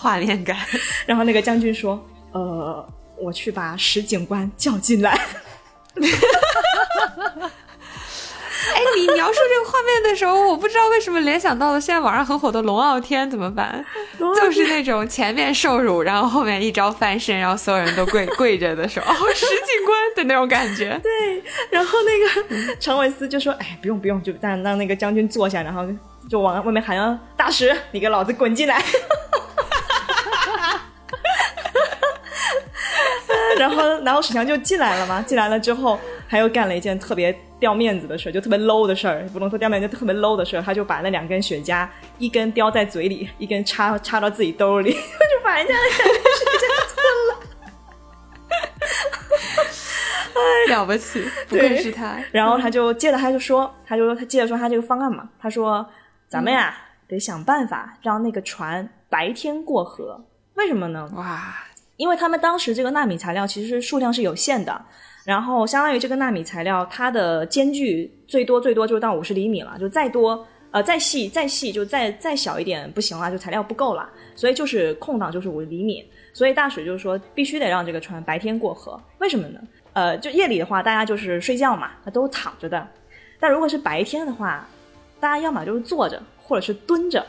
画面感。[laughs] 然后那个将军说：“呃，我去把石警官叫进来。[laughs] 哎，你描述这个画面的时候，我不知道为什么联想到了现在网上很火的龙傲天，怎么办？就是那种前面受辱，然后后面一招翻身，然后所有人都跪 [laughs] 跪着的时候，哦，石警官的那种感觉。对，然后那个常伟思就说：“哎，不用不用，就让让那个将军坐下，然后就往外面喊啊，大石，你给老子滚进来。”然后，然后史强就进来了嘛。[laughs] 进来了之后，他又干了一件特别掉面子的事，就特别 low 的事儿，不能说掉面子，就特别 low 的事儿。他就把那两根雪茄，一根叼在嘴里，一根插插到自己兜里，[laughs] 就把人家的两根雪茄了 [laughs] 了不起，不对愧是他。然后他就接着他就说，他就说他接着说他这个方案嘛，他说咱们呀、得想办法让那个船白天过河，为什么呢？哇，因为他们当时这个纳米材料其实数量是有限的，然后相当于这个纳米材料它的间距最多最多就到五十厘米了，就再多呃再细再细就再再小一点不行了，就材料不够了，所以就是空档就是五厘米，所以大水就是说必须得让这个船白天过河，为什么呢？呃，就夜里的话大家就是睡觉嘛，那都躺着的，但如果是白天的话，大家要么就是坐着或者是蹲着，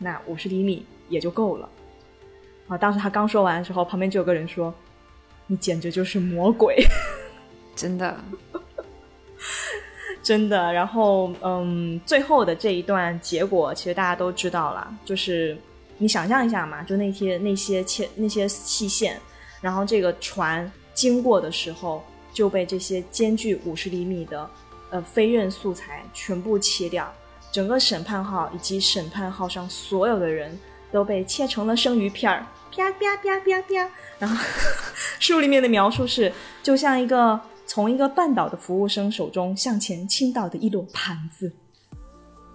那五十厘米也就够了。啊！当时他刚说完的时候，旁边就有个人说：“你简直就是魔鬼，[laughs] 真的，[laughs] 真的。”然后，嗯，最后的这一段结果，其实大家都知道了，就是你想象一下嘛，就那些那些切那些细线，然后这个船经过的时候就被这些间距五十厘米的呃飞刃素材全部切掉，整个审判号以及审判号上所有的人都被切成了生鱼片儿。啪啪啪啪啪，[laughs] 然后书里面的描述是，就像一个从一个半岛的服务生手中向前倾倒的一摞盘子，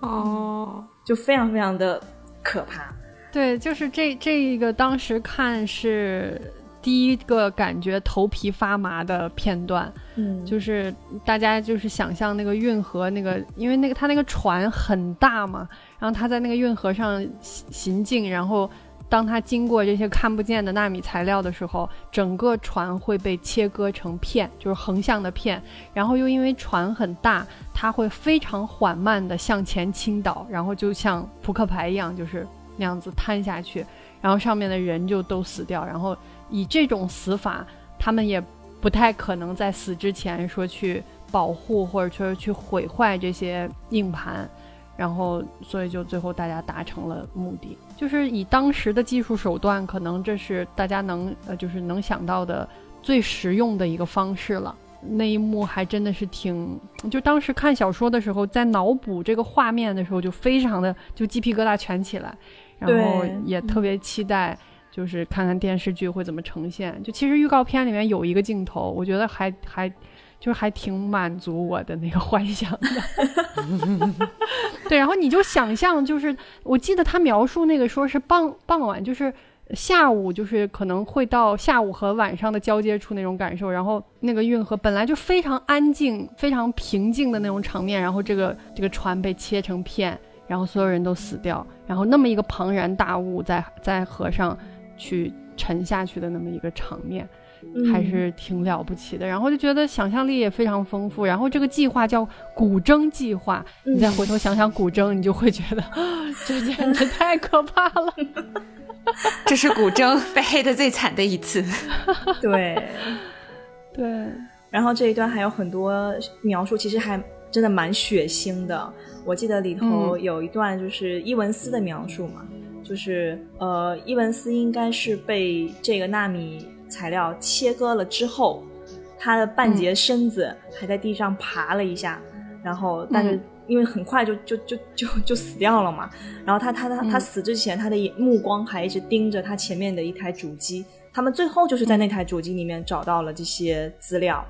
哦，就非常非常的可怕。对，就是这这一个当时看是第一个感觉头皮发麻的片段，嗯。就是大家就是想象那个运河那个，因为那个他那个船很大嘛，然后他在那个运河上行行进，然后当它经过这些看不见的纳米材料的时候，整个船会被切割成片，就是横向的片，然后又因为船很大，它会非常缓慢地向前倾倒，然后就像扑克牌一样，就是那样子摊下去，然后上面的人就都死掉，然后以这种死法，他们也不太可能在死之前说去保护或者说去毁坏这些硬盘，然后所以就最后大家达成了目的，就是以当时的技术手段，可能这是大家能呃就是能想到的最实用的一个方式了。那一幕还真的是挺，就当时看小说的时候，在脑补这个画面的时候，就非常的就鸡皮疙瘩全起来，然后也特别期待，就是看看电视剧会怎么呈现。就其实预告片里面有一个镜头，我觉得还还就是还挺满足我的那个幻想的。[laughs] 对，然后你就想象，就是我记得他描述那个说是傍傍晚，就是下午就是可能会到下午和晚上的交接处那种感受，然后那个运河本来就非常安静、非常平静的那种场面，然后这个这个船被切成片，然后所有人都死掉，然后那么一个庞然大物在在河上去沉下去的那么一个场面。还是挺了不起的，然后就觉得想象力也非常丰富。然后这个计划叫古筝计划，你再回头想想古筝，你就会觉得 [laughs] 这简直太可怕了。[laughs] 这是古筝被黑的最惨的一次。[laughs] 对，对。然后这一段还有很多描述，其实还真的蛮血腥的。我记得里头有一段就是伊文斯的描述嘛，就是呃，伊文斯应该是被这个纳米。材料切割了之后，他的半截身子还在地上爬了一下，然后但是因为很快就就就就就死掉了嘛。然后他他他他死之前，他的目光还一直盯着他前面的一台主机。他们最后就是在那台主机里面找到了这些资料。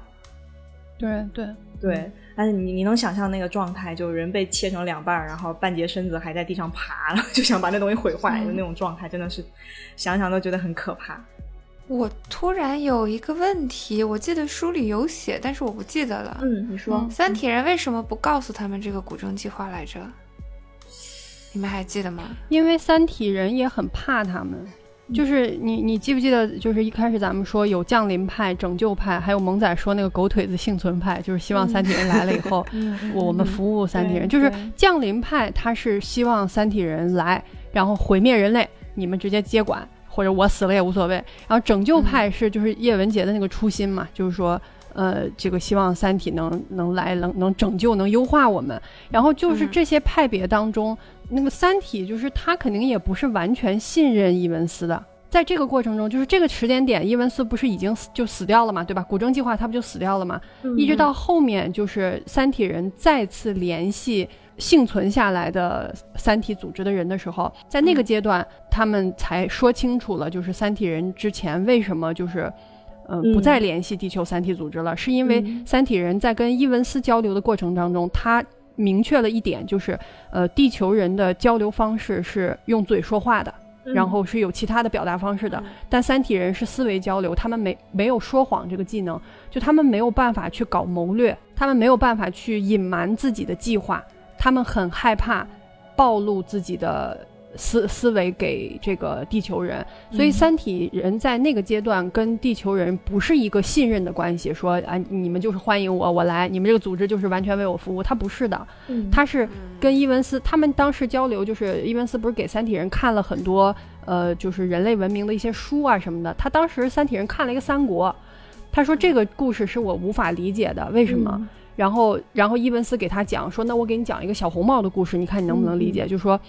对对对，但是你你能想象那个状态，就人被切成两半，然后半截身子还在地上爬，[laughs] 就想把那东西毁坏的那种状态，真的是想想都觉得很可怕。我突然有一个问题，我记得书里有写，但是我不记得了。嗯，你说，三体人为什么不告诉他们这个古筝计划来着？你们还记得吗？因为三体人也很怕他们。就是你，你记不记得？就是一开始咱们说有降临派、拯救派，还有萌仔说那个狗腿子幸存派，就是希望三体人来了以后，我们服务三体人。就是降临派，他是希望三体人来，然后毁灭人类，你们直接接管。或者我死了也无所谓。然后拯救派是就是叶文洁的那个初心嘛，就是说，呃，这个希望三体能能来能能拯救能优化我们。然后就是这些派别当中，那个三体就是他肯定也不是完全信任伊文斯的。在这个过程中，就是这个时间点，伊文斯不是已经就死掉了嘛，对吧？古筝计划他不就死掉了嘛？一直到后面就是三体人再次联系。幸存下来的三体组织的人的时候，在那个阶段，他们才说清楚了，就是三体人之前为什么就是，嗯，不再联系地球三体组织了，是因为三体人在跟伊文斯交流的过程当中，他明确了一点，就是，呃，地球人的交流方式是用嘴说话的，然后是有其他的表达方式的，但三体人是思维交流，他们没没有说谎这个技能，就他们没有办法去搞谋略，他们没有办法去隐瞒自己的计划。他们很害怕暴露自己的思思维给这个地球人，所以三体人在那个阶段跟地球人不是一个信任的关系。说啊，你们就是欢迎我，我来，你们这个组织就是完全为我服务。他不是的，他是跟伊文斯他们当时交流，就是伊文斯不是给三体人看了很多呃，就是人类文明的一些书啊什么的。他当时三体人看了一个三国，他说这个故事是我无法理解的，为什么？然后，然后伊文斯给他讲说：“那我给你讲一个小红帽的故事，你看你能不能理解？就说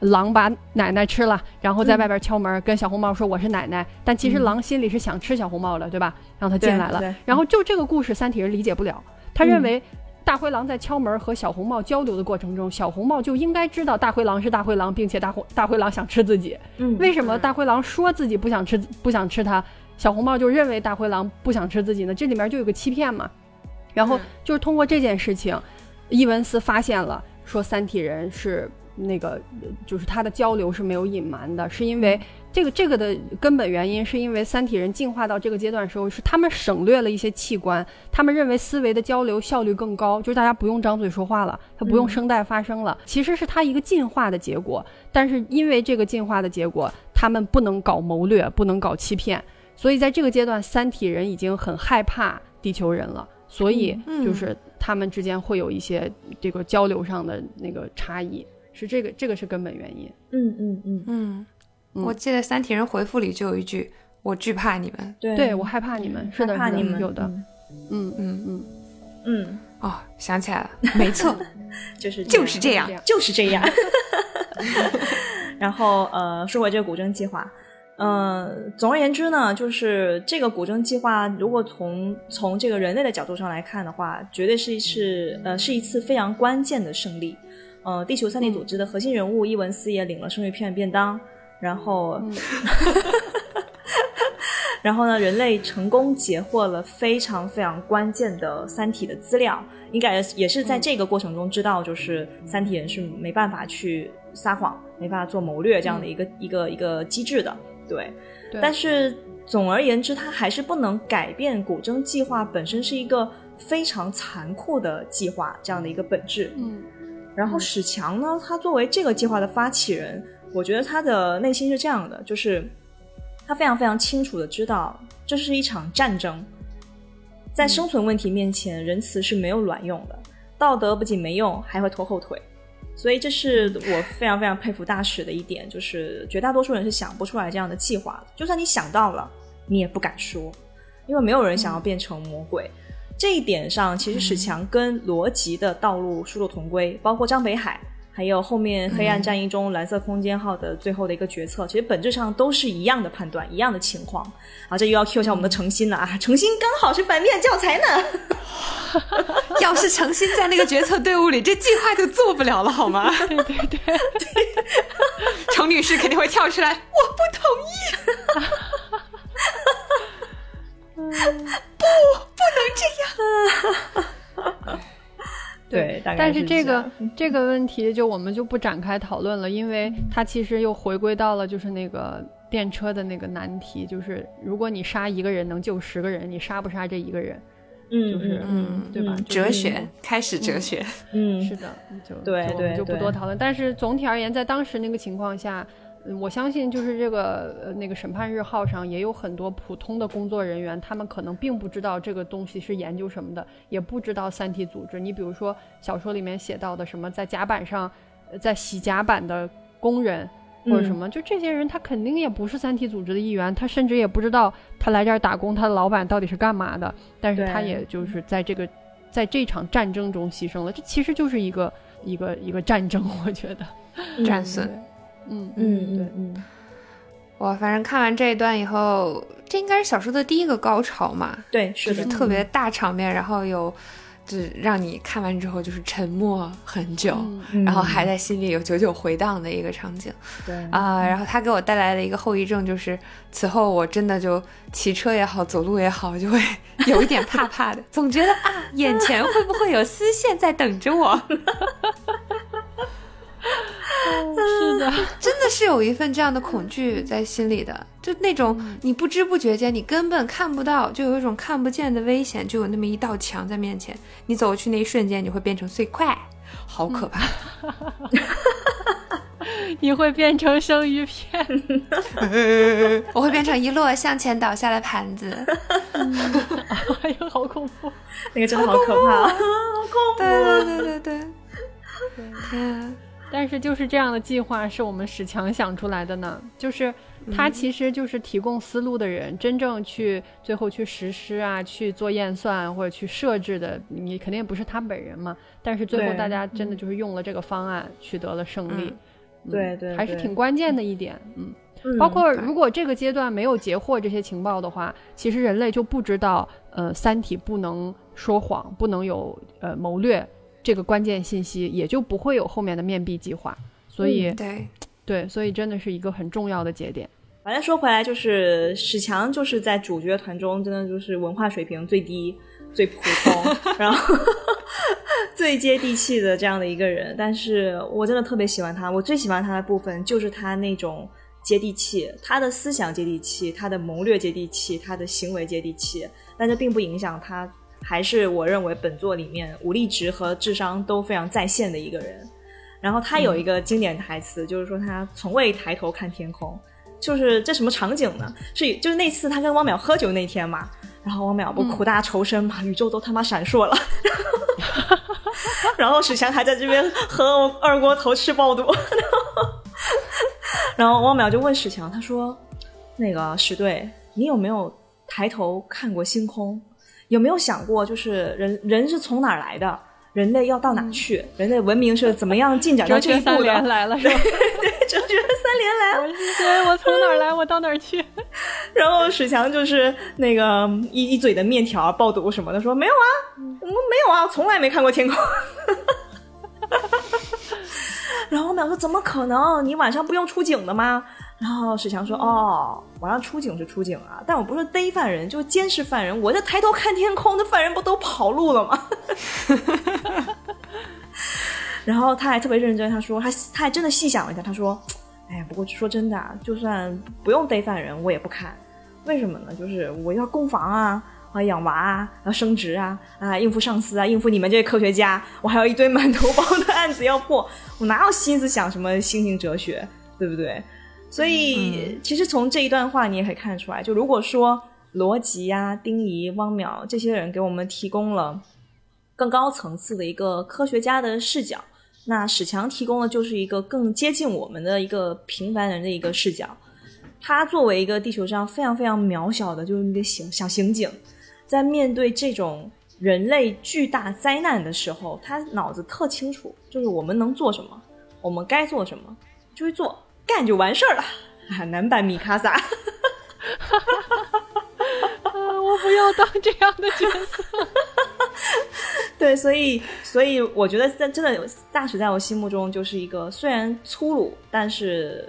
狼把奶奶吃了，然后在外边敲门，跟小红帽说我是奶奶，但其实狼心里是想吃小红帽的，对吧？让他进来了。然后就这个故事，三体人理解不了。他认为大灰狼在敲门和小红帽交流的过程中，小红帽就应该知道大灰狼是大灰狼，并且大灰大灰狼想吃自己。为什么大灰狼说自己不想吃不想吃它，小红帽就认为大灰狼不想吃自己呢？这里面就有个欺骗嘛。”然后就是通过这件事情，伊文斯发现了说三体人是那个，就是他的交流是没有隐瞒的，是因为这个这个的根本原因是因为三体人进化到这个阶段的时候，是他们省略了一些器官，他们认为思维的交流效率更高，就是大家不用张嘴说话了，他不用声带发声了，其实是他一个进化的结果。但是因为这个进化的结果，他们不能搞谋略，不能搞欺骗，所以在这个阶段，三体人已经很害怕地球人了。所以就是他们之间会有一些这个交流上的那个差异，是这个这个是根本原因。嗯嗯嗯。嗯，我记得三体人回复里就有一句：“我惧怕你们。”对，我害怕你们，是的，怕你们。有的。嗯。嗯。嗯。嗯，哦，想起来了，没错，就 [laughs] 是就是这样，就是这样。[laughs] [laughs] 然后呃，说回这个古筝计划。嗯，总而言之呢，就是这个古筝计划，如果从从这个人类的角度上来看的话，绝对是一次呃是一次非常关键的胜利。呃，地球三体组织的核心人物伊文斯也领了生鱼片便当，然后，[laughs] [laughs] 然后呢，人类成功截获了非常非常关键的三体的资料，应该也是在这个过程中知道，就是三体人是没办法去撒谎，没办法做谋略这样的一个一个一个机制的。对，对但是总而言之，它还是不能改变古筝计划本身是一个非常残酷的计划这样的一个本质。嗯然后史强呢，他作为这个计划的发起人，我觉得他的内心是这样的，就是他非常非常清楚的知道，这是一场战争，在生存问题面前，仁慈是没有卵用的，道德不仅没用，还会拖后腿。所以这是我非常非常佩服大使的一点，就是绝大多数人是想不出来这样的计划的，就算你想到了，你也不敢说，因为没有人想要变成魔鬼。这一点上，其实史强跟罗辑的道路殊途同归，包括张北海，还有后面黑暗战役中蓝色空间号的最后的一个决策，其实本质上都是一样的判断，一样的情况。啊，这又要 Q 一下我们的诚心了啊，诚心刚好是反面教材呢。[laughs] 要是诚心在那个决策队伍里，这计划就做不了了，好吗？[laughs] 对对对，[laughs] 程女士肯定会跳出来，我不同意。对，大概但是这个这个问题就我们就不展开讨论了，因为它其实又回归到了就是那个电车的那个难题，就是如果你杀一个人能救十个人，你杀不杀这一个人？嗯，就是嗯对吧嗯哲学开始哲学，嗯，是的，就对对就我们就不多讨论。但是总体而言，在当时那个情况下，嗯我相信就是这个呃那个审判日号上也有很多普通的工作人员，他们可能并不知道这个东西是研究什么的，也不知道三体组织。你比如说小说里面写到的什么在甲板上，呃在洗甲板的工人。或者什么，就这些人，他肯定也不是三体组织的一员，他甚至也不知道他来这儿打工，他的老板到底是干嘛的。但是他也就是在这个在这场战争中牺牲了，这其实就是一个一个一个战争，我觉得，战损。嗯嗯对嗯嗯，我反正看完这一段以后，这应该是小说的第一个高潮嘛，对，就是特别大场面，然后有，就是让你看完之后就是沉默很久，嗯嗯然后还在心里有久久回荡的一个场景对。啊、然后他给我带来的一个后遗症就是，此后我真的就骑车也好，走路也好，就会 [laughs] 有一点怕怕的，总觉得啊，眼前会不会有丝线在等着我？[laughs] [laughs] 是的，[laughs] 真的是有一份这样的恐惧在心里的，就那种你不知不觉间，你根本看不到，就有一种看不见的危险，就有那么一道墙在面前，你走过去那一瞬间，你会变成碎块，好可怕！[laughs] 你会变成生鱼片，我会变成一摞向前倒下的盘子。哎呦，好恐怖！那个真的好可怕，好恐怖。对对对对对，天啊！但是就是这样的计划是我们史强想出来的呢，就是他其实就是提供思路的人，真正去最后去实施啊，去做验算或者去设置的，你肯定也不是他本人嘛。但是最后大家真的就是用了这个方案，取得了胜利。嗯对对对还是挺关键的一点，嗯。嗯包括如果这个阶段没有截获这些情报的话，其实人类就不知道，呃，三体不能说谎，不能有呃谋略这个关键信息，也就不会有后面的面壁计划。所以，嗯对，对，所以真的是一个很重要的节点。反正说回来，就是史强就是在主角团中，真的就是文化水平最低、最普通，[laughs] 然后最接地气的这样的一个人。但是我真的特别喜欢他，我最喜欢他的部分就是他那种接地气，他的思想接地气，他的谋略接地气，他的行为接地气。但这并不影响他，还是我认为本作里面武力值和智商都非常在线的一个人。然后他有一个经典台词，就是说他从未抬头看天空。就是这什么场景呢？是就是那次他跟汪淼喝酒那天嘛，然后汪淼不苦大仇深嘛，宇宙都他妈闪烁了，[laughs] 然后史强还在这边喝二锅头吃爆肚，然后汪淼就问史强，他说：“那个史队，你有没有抬头看过星空？有没有想过，就是人人是从哪儿来的？人类要到哪去？人类文明是怎么样进展到三这一步的？”连来了，是吧？[laughs] 哲学三连来，我是谁？我从哪儿来？我到哪儿去？[laughs] 然后史强就是那个一一嘴的面条爆肚什么的，说没有啊，我们没有啊，从来没看过天空。[laughs] 然后我们俩说怎么可能？你晚上不用出警的吗？然后史强说哦，晚上出警是出警啊，但我不是逮犯人，就监视犯人。我这抬头看天空，那犯人不都跑路了吗？[laughs] 然后他还特别认真，他说他他还真的细想了一下，他说。哎呀，不过说真的啊，就算不用逮犯人，我也不看。为什么呢？就是我要供房啊，啊养娃啊，要升职啊，啊应付上司啊，应付你们这些科学家，我还有一堆满头包的案子要破，我哪有心思想什么星星哲学，对不对？所以其实从这一段话你也可以看得出来，就如果说罗辑啊、丁仪、汪淼这些人给我们提供了更高层次的一个科学家的视角，那史强提供的就是一个更接近我们的一个平凡人的一个视角。他作为一个地球上非常非常渺小的，就是一个刑小刑警，在面对这种人类巨大灾难的时候，他脑子特清楚，就是我们能做什么，我们该做什么，就会做，干就完事儿了。啊，男版米卡萨，[laughs] 我不要当这样的角色。[laughs] 对，所以，所以我觉得在真的大使在我心目中就是一个虽然粗鲁，但是。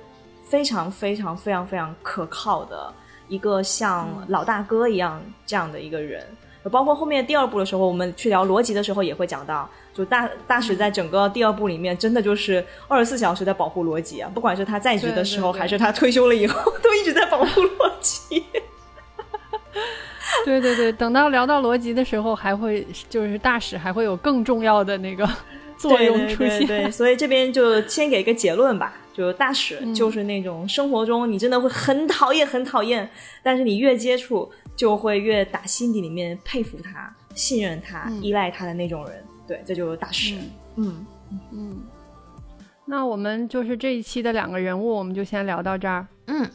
非常非常非常非常可靠的一个像老大哥一样这样的一个人，包括后面第二部的时候，我们去聊逻辑的时候也会讲到，就大大使在整个第二部里面真的就是二十四小时在保护逻辑啊，不管是他在职的时候，还是他退休了以后，[laughs] 都一直在保护逻辑。[laughs] 对对对，等到聊到逻辑的时候，还会就是大使还会有更重要的那个 [laughs] 作用出现。对，所以这边就先给一个结论吧。就大使就是那种生活中你真的会很讨厌很讨厌，但是你越接触就会越打心底里面佩服他、信任他、依赖他的那种人。对，这就是大使。嗯嗯。那我们就是这一期的两个人物，我们就先聊到这儿。嗯，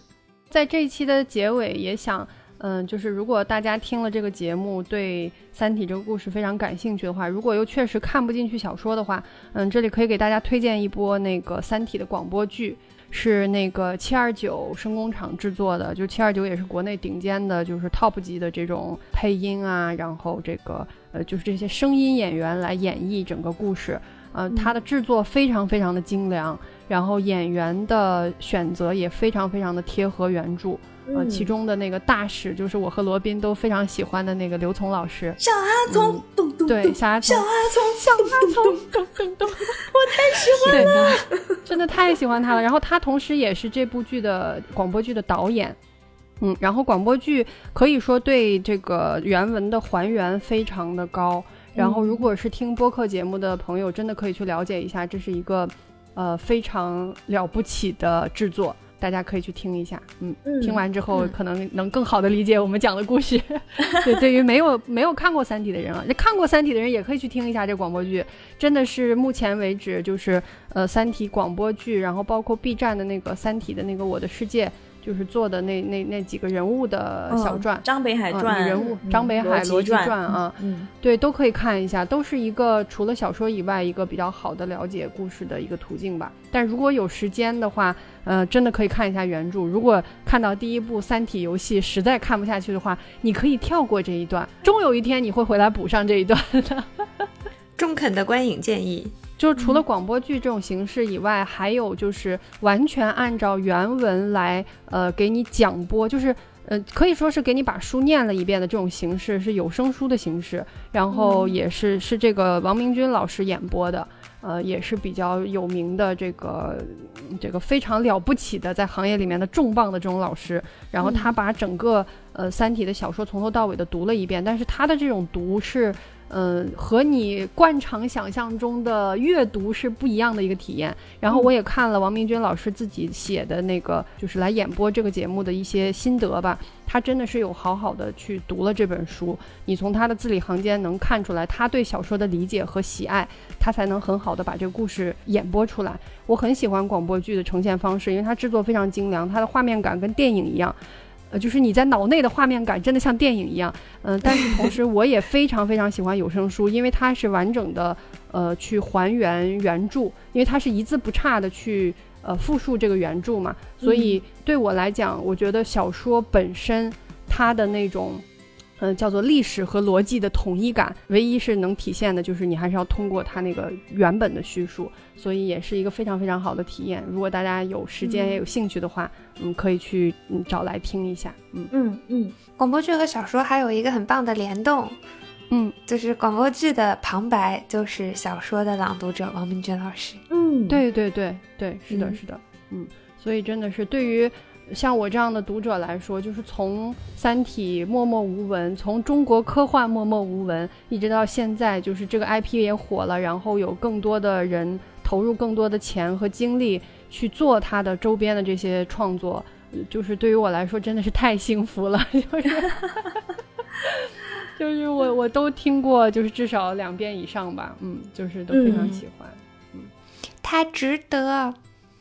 在这一期的结尾也想。嗯，就是如果大家听了这个节目，对《三体》这个故事非常感兴趣的话，如果又确实看不进去小说的话，嗯，这里可以给大家推荐一波那个《三体》的广播剧，是那个七二九声工厂制作的，就七二九也是国内顶尖的，就是 top 级的这种配音啊，然后这个呃，就是这些声音演员来演绎整个故事，呃，它的制作非常非常的精良，然后演员的选择也非常非常的贴合原著。呃，其中的那个大使就是我和罗宾都非常喜欢的那个刘聪老师。小阿聪，咚咚对，小阿聪，小阿聪，小阿聪，咚咚咚，我太喜欢了，真的太喜欢他了。然后他同时也是这部剧的广播剧的导演，嗯，然后广播剧可以说对这个原文的还原非常的高。然后如果是听播客节目的朋友，真的可以去了解一下，这是一个呃非常了不起的制作。大家可以去听一下，嗯，听完之后可能能更好的理解我们讲的故事。[laughs] 对，对于没有没有看过《三体》的人啊，那看过《三体》的人也可以去听一下这广播剧，真的是目前为止就是呃《三体》广播剧，然后包括 B 站的那个《三体》的那个《我的世界》。就是做的那那那几个人物的小传，张北海传人物，张北海罗辑传啊，嗯，对，都可以看一下，都是一个除了小说以外一个比较好的了解故事的一个途径吧。但如果有时间的话，呃，真的可以看一下原著。如果看到第一部《三体》游戏实在看不下去的话，你可以跳过这一段，终有一天你会回来补上这一段的。[laughs] 中肯的观影建议。就除了广播剧这种形式以外，还有就是完全按照原文来，呃，给你讲播，就是，呃，可以说是给你把书念了一遍的这种形式，是有声书的形式，然后也是是这个王明军老师演播的，呃，也是比较有名的这个这个非常了不起的在行业里面的重磅的这种老师，然后他把整个呃《三体》的小说从头到尾的读了一遍，但是他的这种读是。嗯，和你惯常想象中的阅读是不一样的一个体验。然后我也看了王明军老师自己写的那个，就是来演播这个节目的一些心得吧。他真的是有好好的去读了这本书，你从他的字里行间能看出来他对小说的理解和喜爱，他才能很好的把这个故事演播出来。我很喜欢广播剧的呈现方式，因为它制作非常精良，它的画面感跟电影一样。呃，就是你在脑内的画面感真的像电影一样，嗯，但是同时我也非常非常喜欢有声书，因为它是完整的，呃，去还原原著，因为它是一字不差的去呃复述这个原著嘛，所以对我来讲，我觉得小说本身它的那种。嗯，叫做历史和逻辑的统一感，唯一是能体现的，就是你还是要通过它那个原本的叙述，所以也是一个非常非常好的体验。如果大家有时间也有兴趣的话，嗯，可以去嗯找来听一下。嗯嗯嗯，广播剧和小说还有一个很棒的联动，嗯，就是广播剧的旁白就是小说的朗读者王明娟老师。嗯，对对对对，是的，是的，嗯。所以真的是对于像我这样的读者来说，就是从《三体》默默无闻，从中国科幻默默无闻，一直到现在，就是这个 IP 也火了，然后有更多的人投入更多的钱和精力去做它的周边的这些创作，就是对于我来说真的是太幸福了，就是。[laughs] 就是我我都听过，就是至少两遍以上吧，嗯，就是都非常喜欢，嗯，他值得，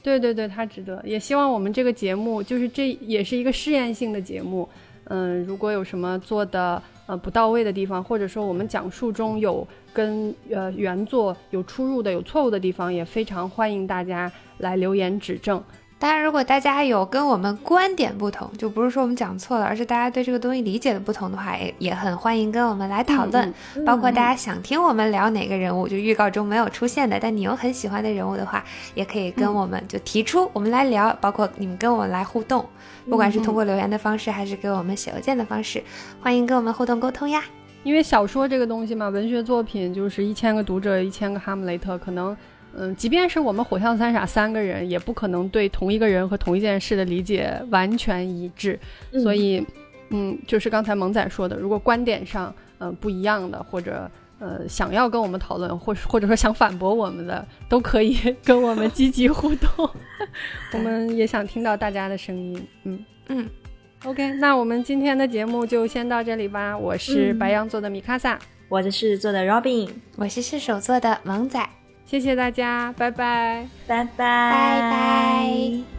对对对，他值得，也希望我们这个节目，就是这也是一个试验性的节目，嗯，如果有什么做的呃不到位的地方，或者说我们讲述中有跟呃原作有出入的、有错误的地方，也非常欢迎大家来留言指正。当然，如果大家有跟我们观点不同，就不是说我们讲错了，而是大家对这个东西理解的不同的话，也也很欢迎跟我们来讨论。包括大家想听我们聊哪个人物，就预告中没有出现的，但你又很喜欢的人物的话，也可以跟我们就提出，我们来聊。包括你们跟我们来互动，不管是通过留言的方式，还是给我们写邮件的方式，欢迎跟我们互动沟通呀。因为小说这个东西嘛，文学作品就是一千个读者，一千个哈姆雷特，可能。嗯，即便是我们火象三傻三个人，也不可能对同一个人和同一件事的理解完全一致。所以，嗯，就是刚才萌仔说的，如果观点上嗯不一样的，或者呃想要跟我们讨论，或或者说想反驳我们的，都可以 [laughs] 跟我们积极互动。[laughs] 我们也想听到大家的声音。嗯嗯，OK，那我们今天的节目就先到这里吧。我是白羊座的米卡萨，我是狮子座的 Robin，我是射手座的萌仔。谢谢大家，拜拜，拜拜，拜拜。